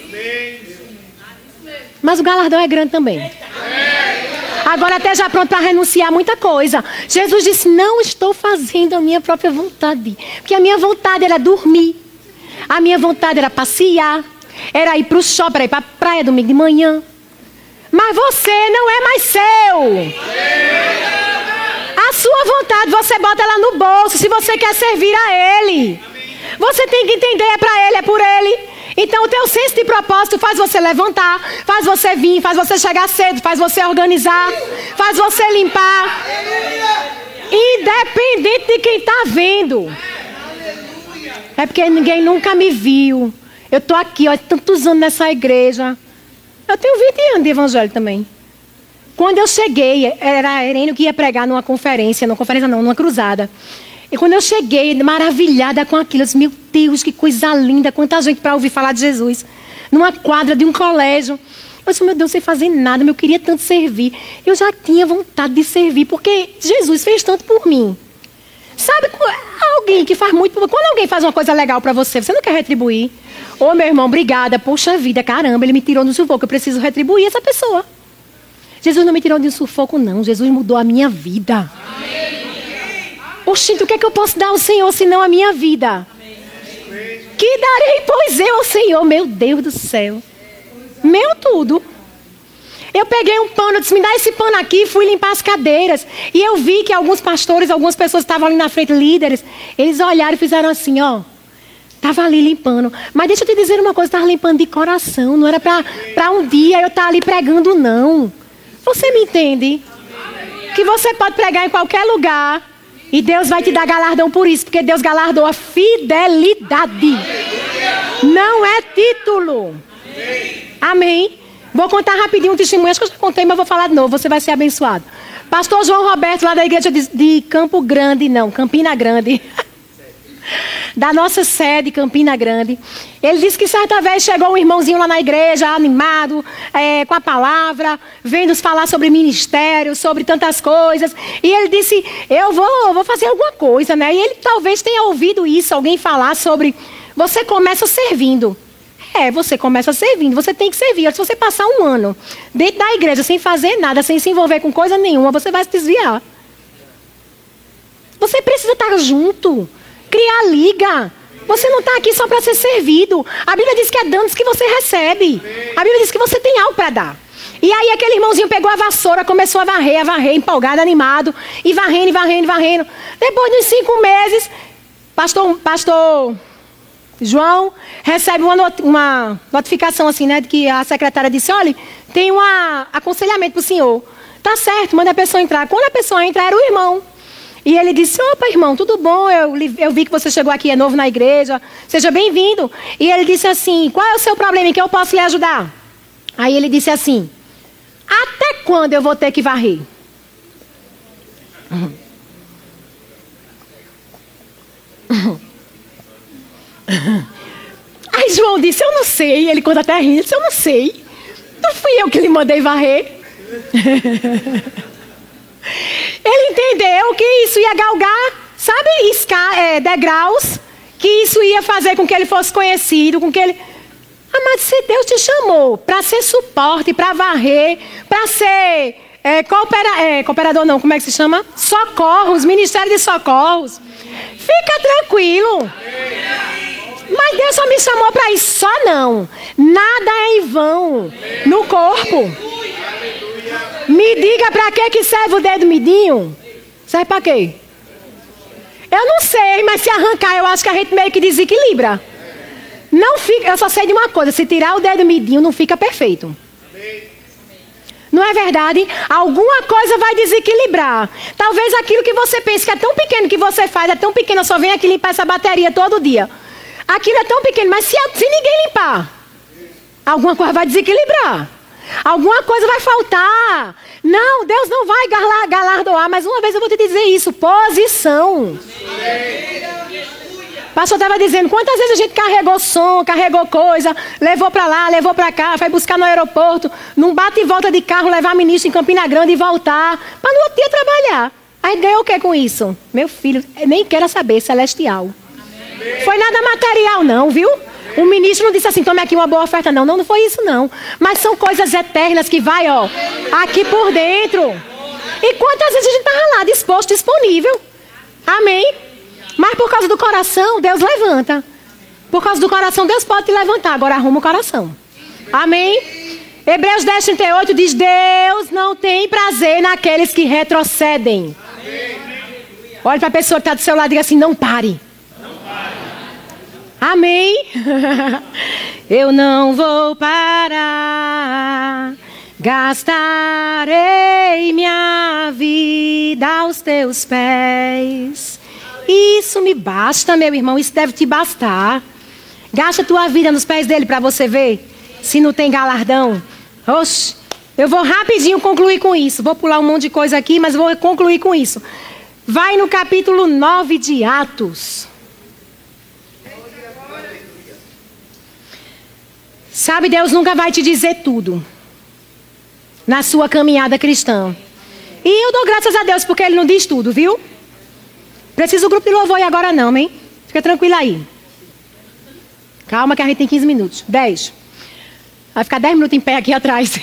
Mas o galardão é grande também. Agora até já pronto para renunciar muita coisa. Jesus disse: Não estou fazendo a minha própria vontade. Porque a minha vontade era dormir. A minha vontade era passear. Era ir para o shopping, era ir para a praia domingo de manhã. Mas você não é mais seu. Sua vontade você bota ela no bolso se você quer servir a Ele. Você tem que entender, é para Ele, é por Ele. Então o teu senso de propósito faz você levantar, faz você vir, faz você chegar cedo, faz você organizar, faz você limpar. Independente de quem está vendo. É porque ninguém nunca me viu. Eu estou aqui, ó, tantos anos nessa igreja. Eu tenho 20 anos de evangelho também. Quando eu cheguei, era a que ia pregar numa conferência, numa conferência não, numa cruzada. E quando eu cheguei, maravilhada com aquilo, eu disse, meu Deus, que coisa linda, quanta gente para ouvir falar de Jesus. Numa quadra de um colégio. Eu disse, meu Deus, sem fazer nada, eu queria tanto servir. Eu já tinha vontade de servir, porque Jesus fez tanto por mim. Sabe, alguém que faz muito Quando alguém faz uma coisa legal para você, você não quer retribuir. Ô, meu irmão, obrigada. Poxa vida, caramba, ele me tirou do sufoco. Eu preciso retribuir essa pessoa. Jesus não me tirou de um sufoco, não. Jesus mudou a minha vida. Amém. Oxente, o que é que eu posso dar ao Senhor senão a minha vida? Que darei, pois eu ao Senhor, meu Deus do céu. Meu tudo. Eu peguei um pano, disse, me dá esse pano aqui, fui limpar as cadeiras. E eu vi que alguns pastores, algumas pessoas estavam ali na frente, líderes, eles olharam e fizeram assim, ó. Estava ali limpando. Mas deixa eu te dizer uma coisa, estava limpando de coração. Não era para um dia eu estar tá ali pregando, não. Você me entende? Que você pode pregar em qualquer lugar. E Deus vai te dar galardão por isso, porque Deus galardoa fidelidade. Não é título. Amém. Vou contar rapidinho um testemunho, que eu já contei, mas vou falar de novo, você vai ser abençoado. Pastor João Roberto, lá da igreja de Campo Grande, não, Campina Grande. da nossa sede, Campina Grande. Ele disse que certa vez chegou um irmãozinho lá na igreja, animado, é, com a palavra, vendo-nos falar sobre ministério, sobre tantas coisas. E ele disse: Eu vou, vou fazer alguma coisa, né? E ele talvez tenha ouvido isso, alguém falar sobre. Você começa servindo. É, você começa servindo, você tem que servir. Se você passar um ano dentro da igreja sem fazer nada, sem se envolver com coisa nenhuma, você vai se desviar. Você precisa estar junto criar liga. Você não está aqui só para ser servido. A Bíblia diz que é danos que você recebe. A Bíblia diz que você tem algo para dar. E aí aquele irmãozinho pegou a vassoura, começou a varrer, a varrer, empolgado, animado, e varrendo, e varrendo, e varrendo. Depois de cinco meses, pastor, pastor João recebe uma, not uma notificação assim, né, de que a secretária disse, olha, tem um aconselhamento para o senhor. Tá certo, manda a pessoa entrar. Quando a pessoa entra, era o irmão. E ele disse: Opa, irmão, tudo bom? Eu, eu vi que você chegou aqui, é novo na igreja, seja bem-vindo. E ele disse assim: Qual é o seu problema em que eu posso lhe ajudar? Aí ele disse assim: Até quando eu vou ter que varrer? Aí João disse: Eu não sei. Ele conta até rindo: Eu não sei. Não fui eu que lhe mandei varrer. Ele entendeu que isso ia galgar, sabe, é, degraus, que isso ia fazer com que ele fosse conhecido, com que ele. Mas se Deus te chamou para ser suporte, para varrer, para ser é, coopera, é, cooperador, não, como é que se chama? Socorros, Ministério de Socorros. Fica tranquilo. Mas Deus só me chamou para isso, só não. Nada é em vão no corpo. Me diga para que, que serve o dedo midinho? Serve para quê? Eu não sei, mas se arrancar, eu acho que a gente meio que desequilibra. Não fica, eu só sei de uma coisa: se tirar o dedo midinho, não fica perfeito. Não é verdade? Alguma coisa vai desequilibrar. Talvez aquilo que você pensa que é tão pequeno que você faz, é tão pequeno, só vem aqui limpar essa bateria todo dia. Aquilo é tão pequeno, mas se, se ninguém limpar, alguma coisa vai desequilibrar. Alguma coisa vai faltar. Não, Deus não vai galardoar, mas uma vez eu vou te dizer isso: posição. O pastor estava dizendo, quantas vezes a gente carregou som, carregou coisa, levou para lá, levou para cá, foi buscar no aeroporto, num bate e volta de carro, levar ministro em Campina Grande e voltar, para no outro dia trabalhar. Aí ganhou o que com isso? Meu filho, nem quero saber, celestial. Foi nada material não, viu? O ministro não disse assim, tome aqui uma boa oferta. Não, não, não foi isso não. Mas são coisas eternas que vai, ó, aqui por dentro. E quantas vezes a gente estava lá, disposto, disponível. Amém? Mas por causa do coração, Deus levanta. Por causa do coração, Deus pode te levantar. Agora arruma o coração. Amém? Hebreus 10, 38 diz: Deus não tem prazer naqueles que retrocedem. Olha para a pessoa que está do seu lado e diga assim: não pare. Amém? Eu não vou parar, gastarei minha vida aos teus pés. Isso me basta, meu irmão, isso deve te bastar. Gasta tua vida nos pés dele para você ver se não tem galardão. Oxe, eu vou rapidinho concluir com isso. Vou pular um monte de coisa aqui, mas vou concluir com isso. Vai no capítulo 9 de Atos. Sabe, Deus nunca vai te dizer tudo na sua caminhada cristã. E eu dou graças a Deus porque Ele não diz tudo, viu? Precisa o grupo de louvor e agora não, hein? Fica tranquilo aí. Calma que a gente tem 15 minutos. 10. Vai ficar 10 minutos em pé aqui atrás.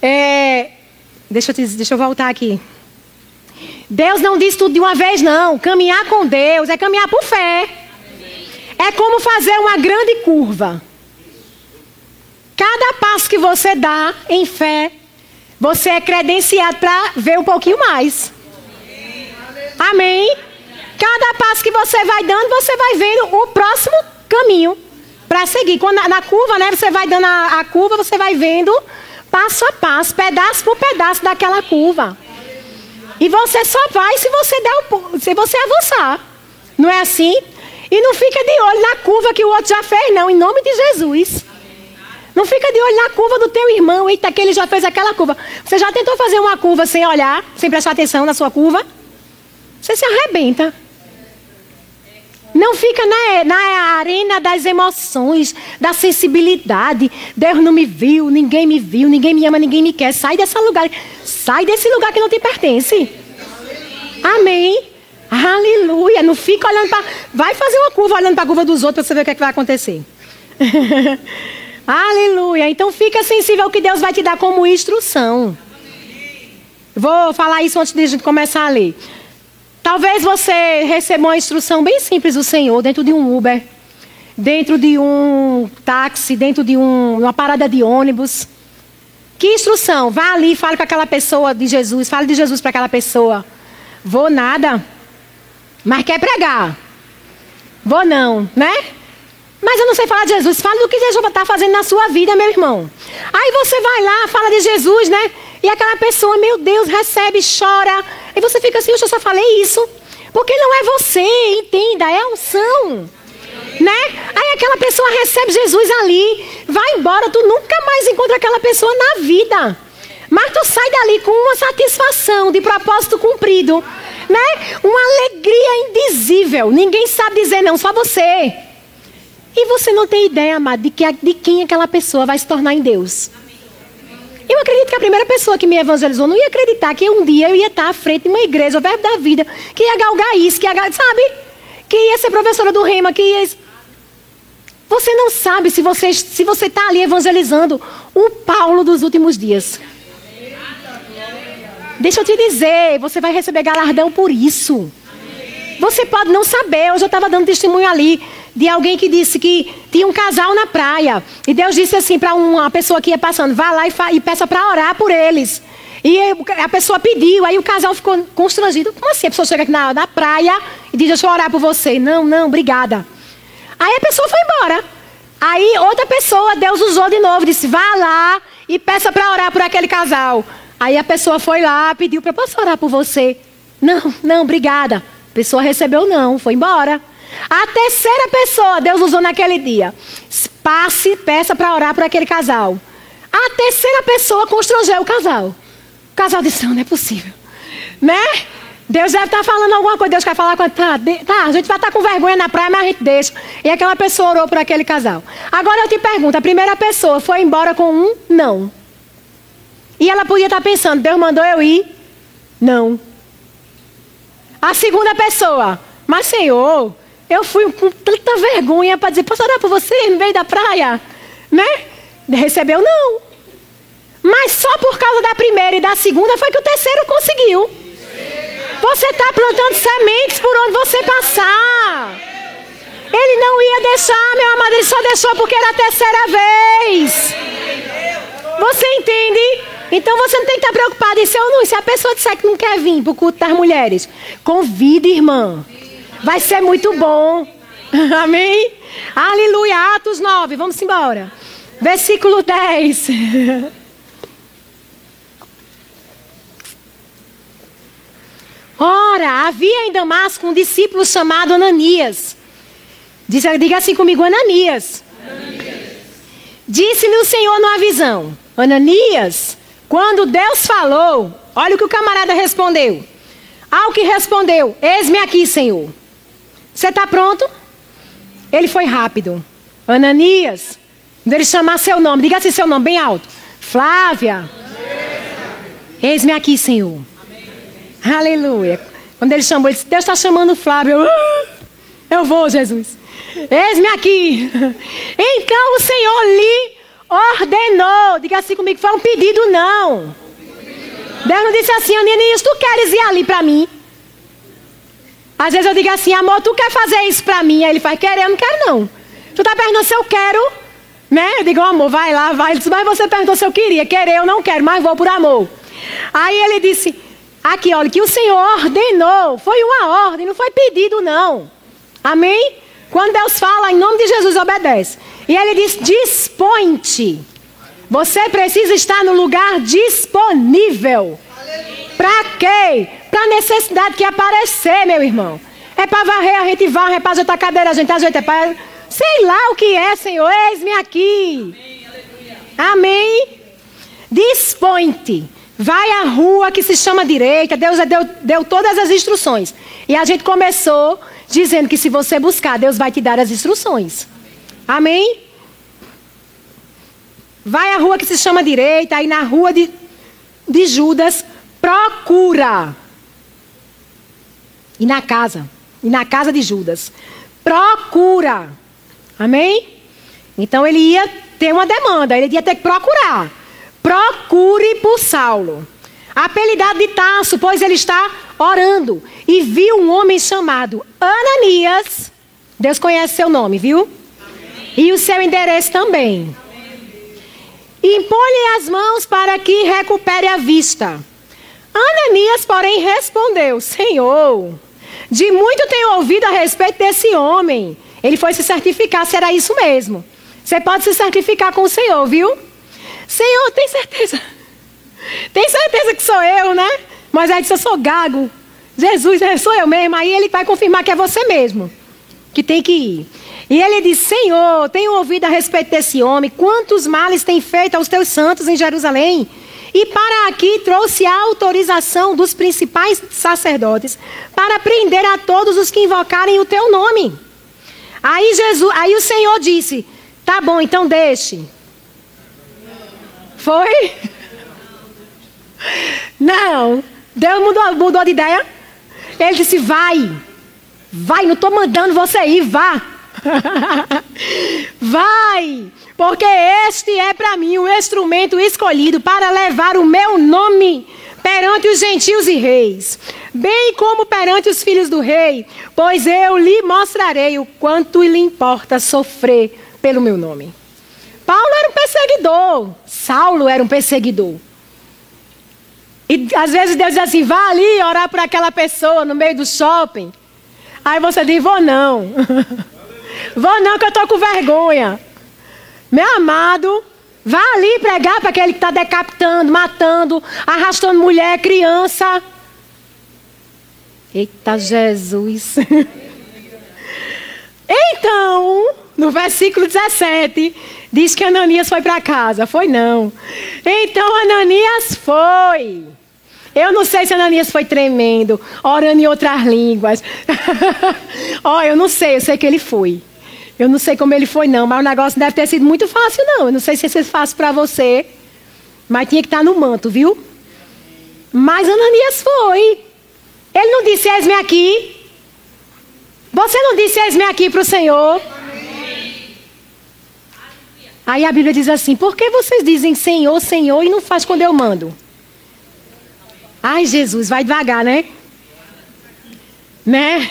é, deixa, eu te, deixa eu voltar aqui. Deus não diz tudo de uma vez, não. Caminhar com Deus é caminhar por fé. É como fazer uma grande curva. Cada passo que você dá em fé, você é credenciado para ver um pouquinho mais. Amém? Cada passo que você vai dando, você vai vendo o próximo caminho para seguir. Quando na, curva, né, você vai dando a, a curva, você vai vendo passo a passo, pedaço por pedaço daquela curva. E você só vai se você der o, se você avançar. Não é assim? E não fica de olho na curva que o outro já fez, não, em nome de Jesus. Não fica de olho na curva do teu irmão. Eita, que ele já fez aquela curva. Você já tentou fazer uma curva sem olhar, sem prestar atenção na sua curva? Você se arrebenta. Não fica na, na arena das emoções, da sensibilidade. Deus não me viu, ninguém me viu, ninguém me ama, ninguém me quer. Sai desse lugar. Sai desse lugar que não te pertence. Amém. Aleluia. Não fica olhando para. Vai fazer uma curva olhando para a curva dos outros para você ver o que, é que vai acontecer. Aleluia. Então fica sensível ao que Deus vai te dar como instrução. Vou falar isso antes de a gente começar a ler. Talvez você receba uma instrução bem simples do Senhor dentro de um Uber, dentro de um táxi, dentro de um, uma parada de ônibus. Que instrução? Vá ali fale para aquela pessoa de Jesus, fale de Jesus para aquela pessoa. Vou nada, mas quer pregar. Vou não, né? Mas eu não sei falar de Jesus. Fale do que Jesus está fazendo na sua vida, meu irmão. Aí você vai lá, fala de Jesus, né? E aquela pessoa, meu Deus, recebe, chora. E você fica assim, eu só falei isso. Porque não é você, entenda, é a unção. Né? Aí aquela pessoa recebe Jesus ali, vai embora, tu nunca mais encontra aquela pessoa na vida. Mas tu sai dali com uma satisfação de propósito cumprido, né? Uma alegria indizível. Ninguém sabe dizer não, só você. E você não tem ideia, amado, de, que, de quem aquela pessoa vai se tornar em Deus. Eu acredito que a primeira pessoa que me evangelizou não ia acreditar que um dia eu ia estar à frente de uma igreja, o verbo da vida, que ia galgar isso, que ia, sabe? Que ia ser professora do rema, que ia... Você não sabe se você se você está ali evangelizando o Paulo dos últimos dias. Deixa eu te dizer, você vai receber galardão por isso. Você pode não saber. Hoje eu estava dando testemunho ali de alguém que disse que tinha um casal na praia. E Deus disse assim para uma pessoa que ia passando: vá lá e, e peça para orar por eles. E a pessoa pediu, aí o casal ficou constrangido. Como assim? A pessoa chega aqui na, na praia e diz: Deixa eu orar por você. Não, não, obrigada. Aí a pessoa foi embora. Aí outra pessoa, Deus usou de novo, disse: Vá lá e peça para orar por aquele casal. Aí a pessoa foi lá, pediu para posso orar por você. Não, não, obrigada. A pessoa recebeu não, foi embora. A terceira pessoa Deus usou naquele dia. Passe, peça para orar por aquele casal. A terceira pessoa constrangeu o casal. O casal disse: não, não é possível. Né? Deus deve estar tá falando alguma coisa. Deus quer falar com tá, tá, a gente vai estar tá com vergonha na praia, mas a gente deixa. E aquela pessoa orou por aquele casal. Agora eu te pergunto: a primeira pessoa foi embora com um não. E ela podia estar tá pensando: Deus mandou eu ir? Não. A segunda pessoa, mas Senhor, eu fui com tanta vergonha para dizer, posso orar por você no meio da praia? Né? Recebeu não. Mas só por causa da primeira e da segunda foi que o terceiro conseguiu. Você está plantando sementes por onde você passar. Ele não ia deixar, meu amado, ele só deixou porque era a terceira vez. Você entende? Então você não tem que estar preocupado em ser ou não. Se a pessoa disser que não quer vir para o culto das mulheres, convide, irmã. Vai ser muito bom. Amém? Aleluia. Atos 9. Vamos embora. Versículo 10. Ora, havia em Damasco um discípulo chamado Ananias. Diga assim comigo, Ananias. Ananias. Disse-lhe o Senhor numa visão: Ananias, quando Deus falou, olha o que o camarada respondeu. Ao que respondeu: Eis-me aqui, Senhor. Você está pronto? Ele foi rápido. Ananias, quando ele chamar seu nome, diga assim seu nome bem alto. Flávia. Eis-me aqui, Senhor. Amém. Aleluia. Quando ele chamou, ele disse: Deus está chamando Flávia. Eu, ah, eu vou, Jesus. Eis-me aqui. Então o Senhor lhe ordenou. Diga assim comigo: foi um pedido, não. Deus não disse assim, Ananias, tu queres ir ali para mim? Às vezes eu digo assim, amor, tu quer fazer isso pra mim? Aí ele faz, querer, eu não quero não. Tu tá perguntando se eu quero, né? Eu digo, amor, vai lá, vai. Disse, mas você perguntou se eu queria. Querer eu não quero, mas vou por amor. Aí ele disse, aqui, olha, que o Senhor ordenou. Foi uma ordem, não foi pedido não. Amém? Quando Deus fala, em nome de Jesus, obedece. E ele diz, dispõe-te. Você precisa estar no lugar disponível. Para quê? Para a necessidade que aparecer, meu irmão. É para varrer, a gente varre, é para ajeitar a cadeira, a gente ajeita, é para... Sei lá o que é, Senhor, eis-me aqui. Amém? Dispõe-te. Vai à rua que se chama direita. Deus deu, deu todas as instruções. E a gente começou dizendo que se você buscar, Deus vai te dar as instruções. Amém? Vai à rua que se chama direita. Aí na rua de, de Judas, procura. E na casa. E na casa de Judas. Procura. Amém? Então ele ia ter uma demanda, ele ia ter que procurar. Procure por Saulo. Apelidado de Tasso, pois ele está orando. E viu um homem chamado Ananias. Deus conhece seu nome, viu? E o seu endereço também. Impõe-lhe as mãos para que recupere a vista. Ananias, porém, respondeu: Senhor, de muito tenho ouvido a respeito desse homem. Ele foi se certificar se era isso mesmo. Você pode se certificar com o Senhor, viu? Senhor, tem certeza? Tem certeza que sou eu, né? Mas aí disse, eu sou gago. Jesus, é, sou eu mesmo. Aí ele vai confirmar que é você mesmo. Que tem que ir. E ele diz: Senhor, tenho ouvido a respeito desse homem, quantos males tem feito aos teus santos em Jerusalém. E para aqui trouxe a autorização dos principais sacerdotes para prender a todos os que invocarem o teu nome. Aí Jesus, aí o Senhor disse: Tá bom, então deixe. Foi? Não. Deus mudou, mudou de ideia. Ele disse: Vai. Vai, não estou mandando você ir, vá. Vai, porque este é para mim o instrumento escolhido para levar o meu nome perante os gentios e reis, bem como perante os filhos do rei, pois eu lhe mostrarei o quanto lhe importa sofrer pelo meu nome. Paulo era um perseguidor, Saulo era um perseguidor. E às vezes Deus diz assim: vá ali orar por aquela pessoa no meio do shopping. Aí você diz: vou não. vou não, que eu estou com vergonha. Meu amado, vá ali pregar para aquele que está decapitando, matando, arrastando mulher, criança. Eita Jesus. então, no versículo 17, diz que Ananias foi para casa. Foi não. Então Ananias foi. Eu não sei se Ananias foi tremendo, orando em outras línguas. Ó, oh, eu não sei, eu sei que ele foi. Eu não sei como ele foi, não, mas o negócio deve ter sido muito fácil, não. Eu não sei se isso é fácil para você, mas tinha que estar no manto, viu? Mas Ananias foi. Ele não disse, eis-me aqui. Você não disse, eis-me aqui para o Senhor. Aí a Bíblia diz assim: por que vocês dizem Senhor, Senhor e não faz quando eu mando? Ai, Jesus, vai devagar, né? Né?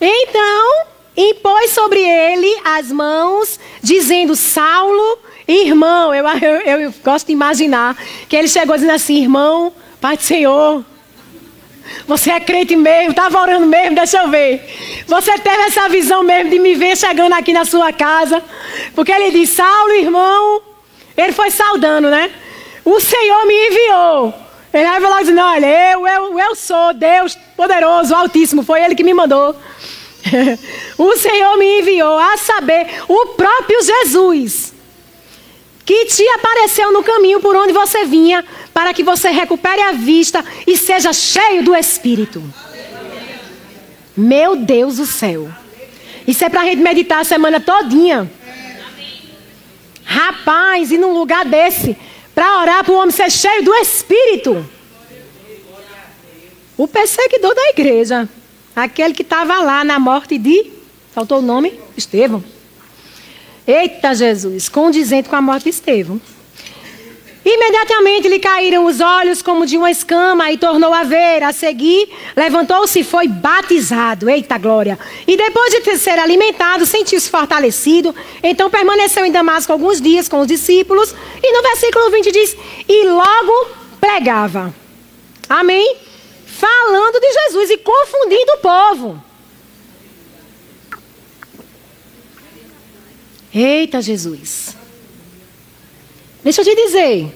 Então, impôs sobre ele as mãos, dizendo: Saulo, irmão. Eu, eu, eu gosto de imaginar que ele chegou dizendo assim: irmão, Pai do Senhor, você é crente mesmo, estava orando mesmo, deixa eu ver. Você teve essa visão mesmo de me ver chegando aqui na sua casa. Porque ele disse, Saulo, irmão, ele foi saudando, né? O Senhor me enviou. Ele vai falar dizendo, olha, eu, eu, eu sou Deus poderoso, altíssimo, foi ele que me mandou. o Senhor me enviou a saber, o próprio Jesus que te apareceu no caminho por onde você vinha, para que você recupere a vista e seja cheio do Espírito. Meu Deus do céu. Isso é para a gente meditar a semana todinha. Rapaz, e num lugar desse, para orar para o homem ser cheio do Espírito. O perseguidor da igreja. Aquele que estava lá na morte de. Faltou o nome? Estevão. Eita Jesus, condizente com a morte de Estevão. Imediatamente lhe caíram os olhos como de uma escama e tornou a ver. A seguir, levantou-se e foi batizado. Eita glória! E depois de ser alimentado, sentiu-se fortalecido. Então permaneceu em Damasco alguns dias com os discípulos. E no versículo 20 diz: E logo pregava. Amém? Falando de Jesus e confundindo o povo. Eita Jesus. Deixa eu te dizer.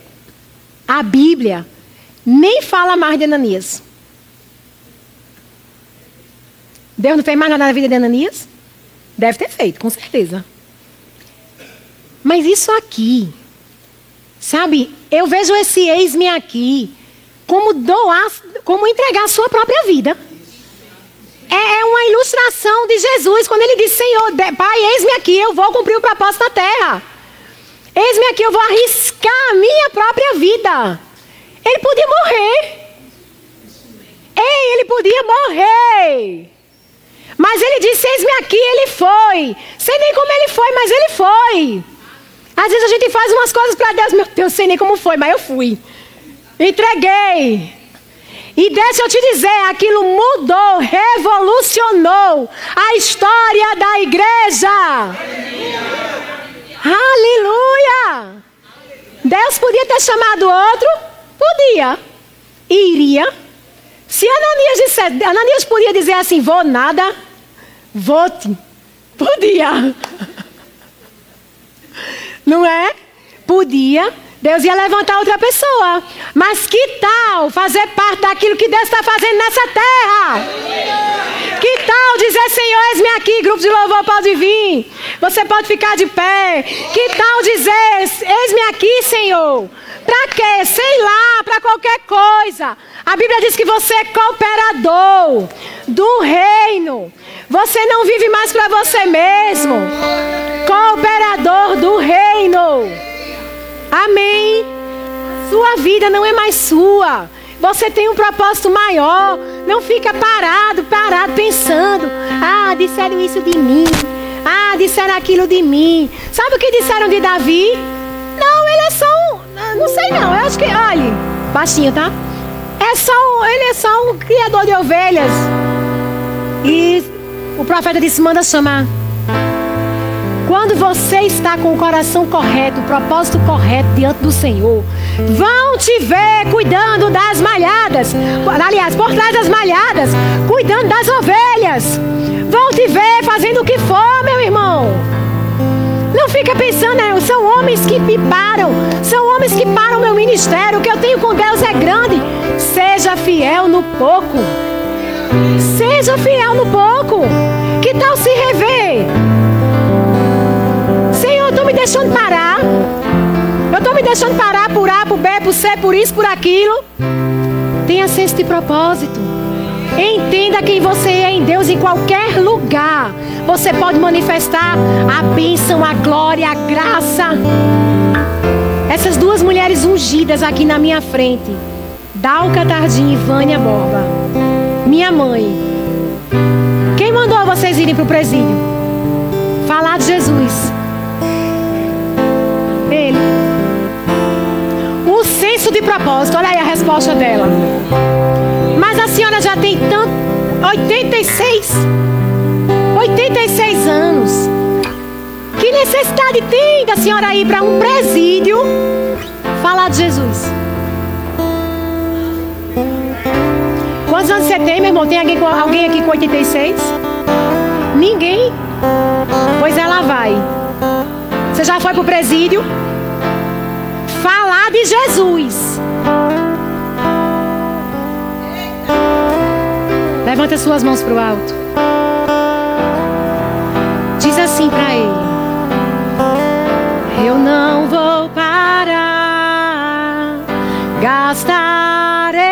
A Bíblia nem fala mais de Ananias. Deus não fez mais nada na vida de Ananias? Deve ter feito, com certeza. Mas isso aqui, sabe? Eu vejo esse ex-me aqui como doar, como entregar a sua própria vida. É, é uma ilustração de Jesus quando ele diz: Senhor, Pai, eis-me aqui, eu vou cumprir o propósito da terra. Eis-me aqui, eu vou arriscar a minha própria vida. Ele podia morrer. Ei, ele podia morrer. Mas ele disse: Eis-me aqui, ele foi. Sei nem como ele foi, mas ele foi. Às vezes a gente faz umas coisas para Deus, meu Deus, sei nem como foi, mas eu fui. Entreguei. E deixa eu te dizer, aquilo mudou, revolucionou a história da igreja. Aleluia! Deus podia ter chamado outro? Podia. Iria. Se Ananias dissesse, Ananias podia dizer assim: vou nada, vote. Podia. Não é? Podia. Deus ia levantar outra pessoa. Mas que tal fazer parte daquilo que Deus está fazendo nessa terra? Que tal dizer, Senhor, eis-me aqui, grupo de louvor pode vir. Você pode ficar de pé. Que tal dizer, eis-me aqui, Senhor? Para quê? Sei lá, para qualquer coisa. A Bíblia diz que você é cooperador do reino. Você não vive mais para você mesmo. Cooperador do reino. Amém. Sua vida não é mais sua. Você tem um propósito maior. Não fica parado, parado pensando. Ah, disseram isso de mim. Ah, disseram aquilo de mim. Sabe o que disseram de Davi? Não, ele é só um. Não sei não. Eu acho que. Olha, baixinho, tá? É só um, ele é só um criador de ovelhas. E o profeta disse: manda chamar. Quando você está com o coração correto, o propósito correto diante do Senhor, vão te ver cuidando das malhadas. Aliás, por trás das malhadas, cuidando das ovelhas. Vão te ver fazendo o que for, meu irmão. Não fica pensando, né? são homens que me param, são homens que param meu ministério. O que eu tenho com Deus é grande. Seja fiel no pouco. Seja fiel no pouco. Que tal se rever? Deixando parar. Eu estou me deixando parar por A, por B, por C, por isso, por aquilo. Tenha senso de propósito. Entenda quem você é em Deus em qualquer lugar. Você pode manifestar a bênção, a glória, a graça. Essas duas mulheres ungidas aqui na minha frente. Dalca Tardim e Vânia Borba. Minha mãe. Quem mandou vocês irem para o presídio? Falar de Jesus. Ele. Um senso de propósito. Olha aí a resposta dela. Mas a senhora já tem tanto. 86. 86 anos. Que necessidade tem da senhora ir para um presídio falar de Jesus? Quantos anos você tem, meu irmão? Tem alguém, alguém aqui com 86? Ninguém? Pois ela vai. Você já foi para o presídio? Falar de Jesus. Levanta suas mãos para o alto. Diz assim para ele: Eu não vou parar. Gastarei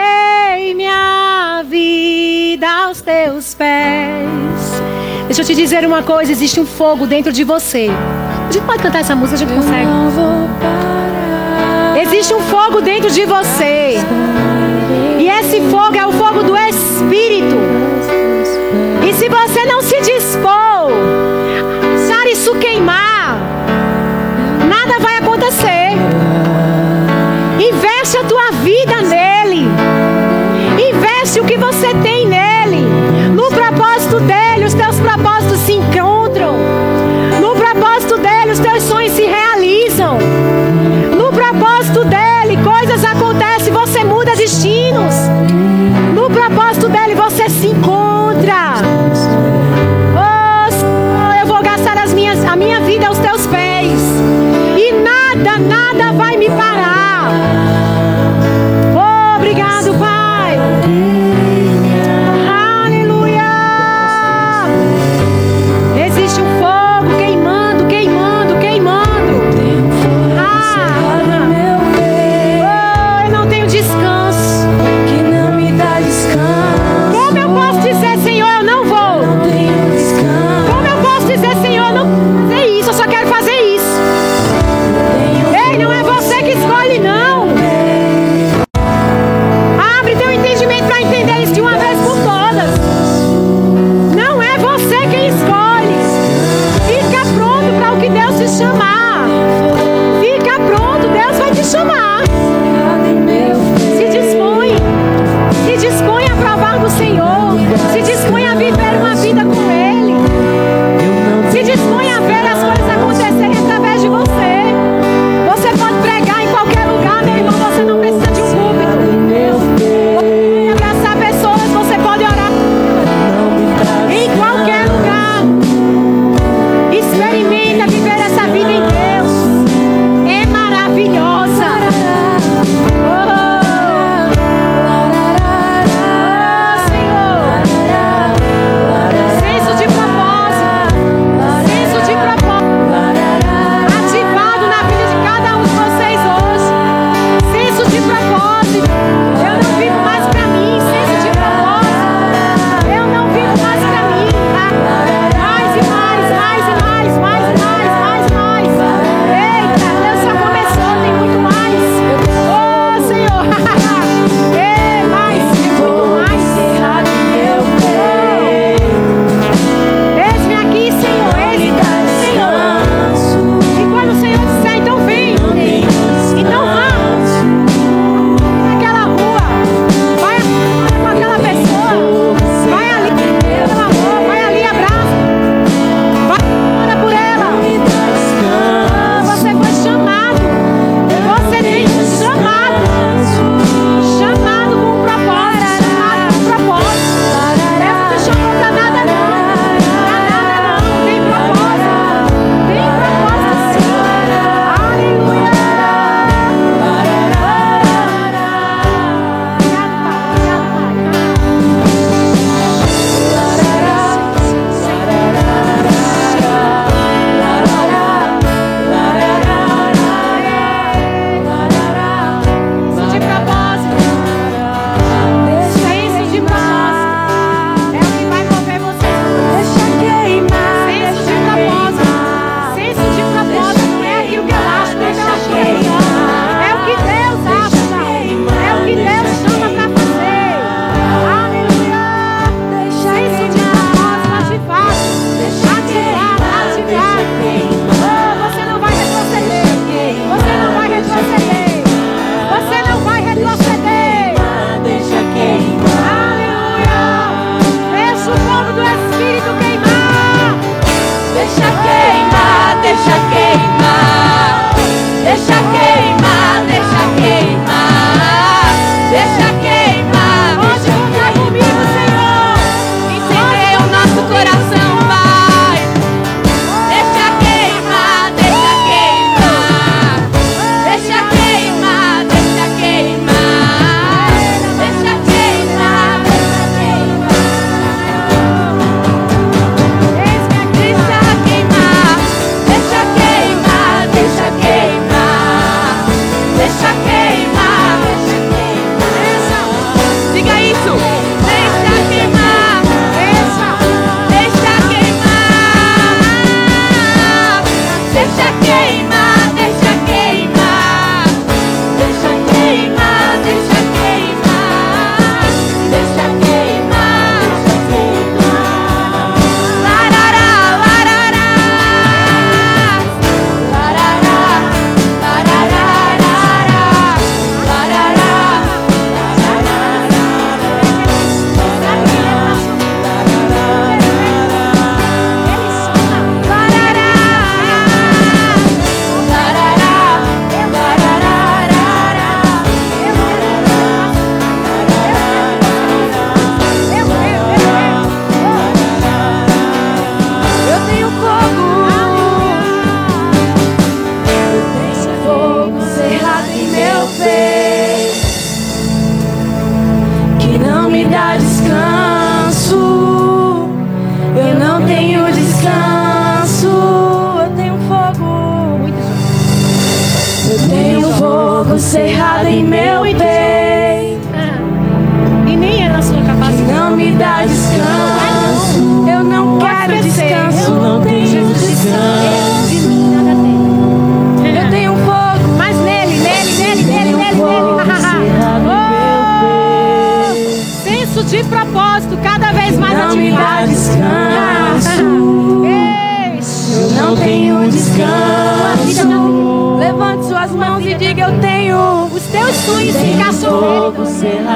minha vida aos teus pés. Deixa eu te dizer uma coisa: existe um fogo dentro de você. A gente pode cantar essa música, a gente consegue. Existe um fogo dentro de você. E esse fogo é o fogo do Espírito. E se você não se dispor, deixar isso queimar, nada vai acontecer. Investe a tua vida nele. Investe o que você tem nele. No propósito dele, os teus propósitos se encontram os teus sonhos se realizam. No propósito dele, coisas acontecem, você muda destinos. No propósito dele, você se encontra. Oh, Senhor, eu vou gastar as minhas, a minha vida aos teus pés. E nada, nada vai me parar. Oh, obrigado, Pai. do Senhor.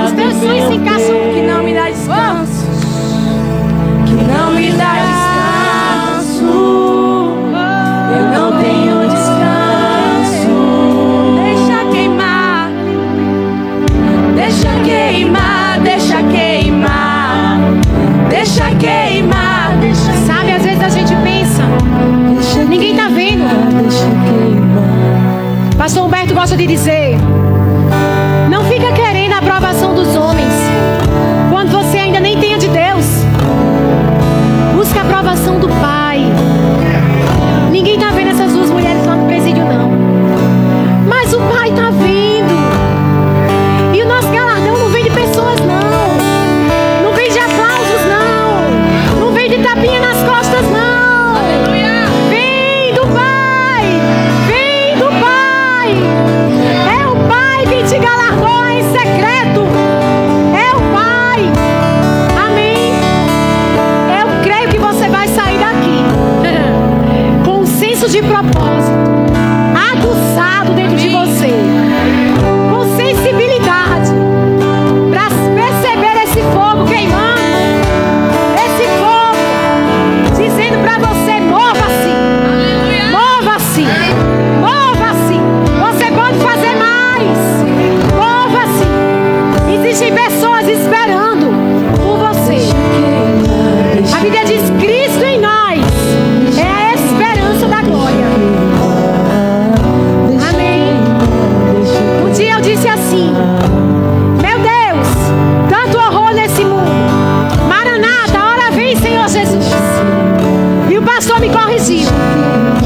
Os teus sonhos se encaixam que não me dá descanso. Que não me dá descanso. Eu não tenho descanso. Deixa queimar. Deixa queimar, deixa queimar. Deixa queimar. Sabe, às vezes a gente pensa. Ninguém tá vendo. Pastor Humberto gosta de dizer. salvação do Pai. de propósito, aguçado dentro de feel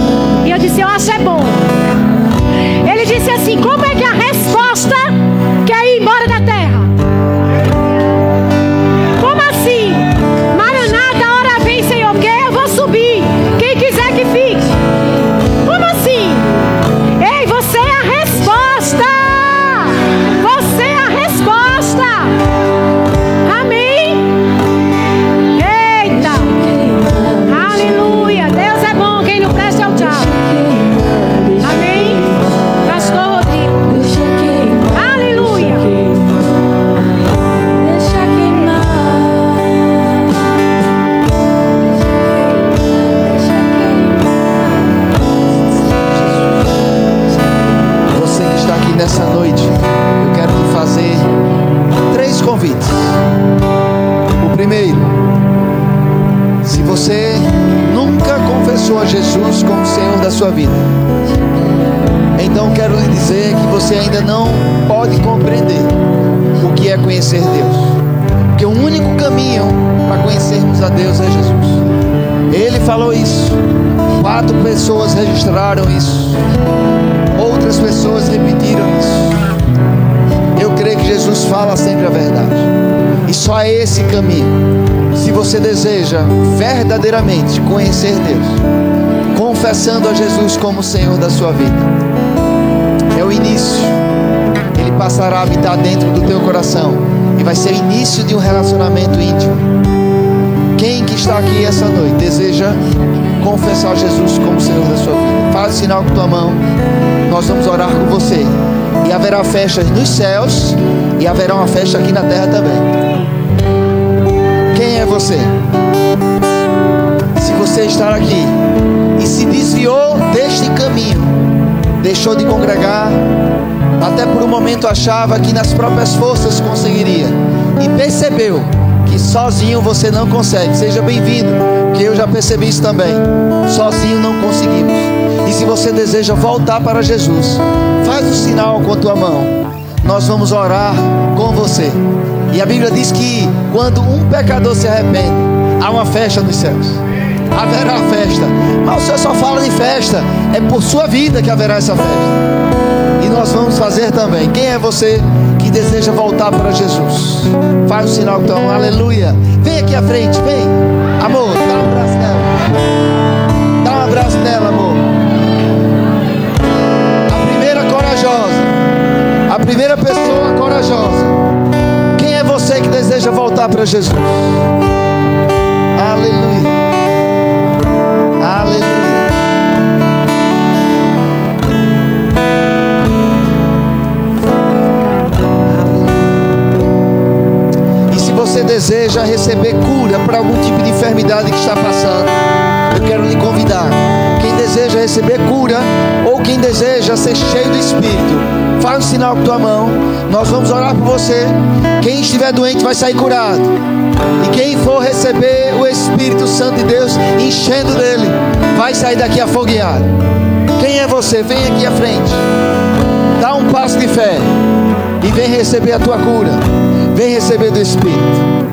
deseja verdadeiramente conhecer Deus, confessando a Jesus como Senhor da sua vida, é o início. Ele passará a habitar dentro do teu coração e vai ser o início de um relacionamento íntimo. Quem que está aqui essa noite deseja confessar Jesus como Senhor da sua vida? Faz o sinal com tua mão. Nós vamos orar com você. E haverá festas nos céus e haverá uma festa aqui na terra também você. Se você está aqui e se desviou deste caminho, deixou de congregar, até por um momento achava que nas próprias forças conseguiria e percebeu que sozinho você não consegue. Seja bem-vindo, que eu já percebi isso também. Sozinho não conseguimos. E se você deseja voltar para Jesus, faz o sinal com a tua mão. Nós vamos orar com você. E a Bíblia diz que quando um pecador se arrepende, há uma festa nos céus. Haverá festa. Mas o Senhor só fala de festa. É por sua vida que haverá essa festa. E nós vamos fazer também. Quem é você que deseja voltar para Jesus? Faz o sinal então. Aleluia. Vem aqui à frente, vem. Amor, dá um abraço nela. Dá um abraço nela, amor. A primeira corajosa. A primeira pessoa corajosa deseja voltar para Jesus? Aleluia. Aleluia. E se você deseja receber cura para algum tipo de enfermidade que está passando, eu quero lhe convidar. Quem deseja receber cura quem deseja ser cheio do Espírito, faz um sinal com tua mão. Nós vamos orar por você. Quem estiver doente vai sair curado. E quem for receber o Espírito Santo de Deus enchendo dele, vai sair daqui afogueado. Quem é você? Vem aqui à frente. Dá um passo de fé e vem receber a tua cura. Vem receber do Espírito.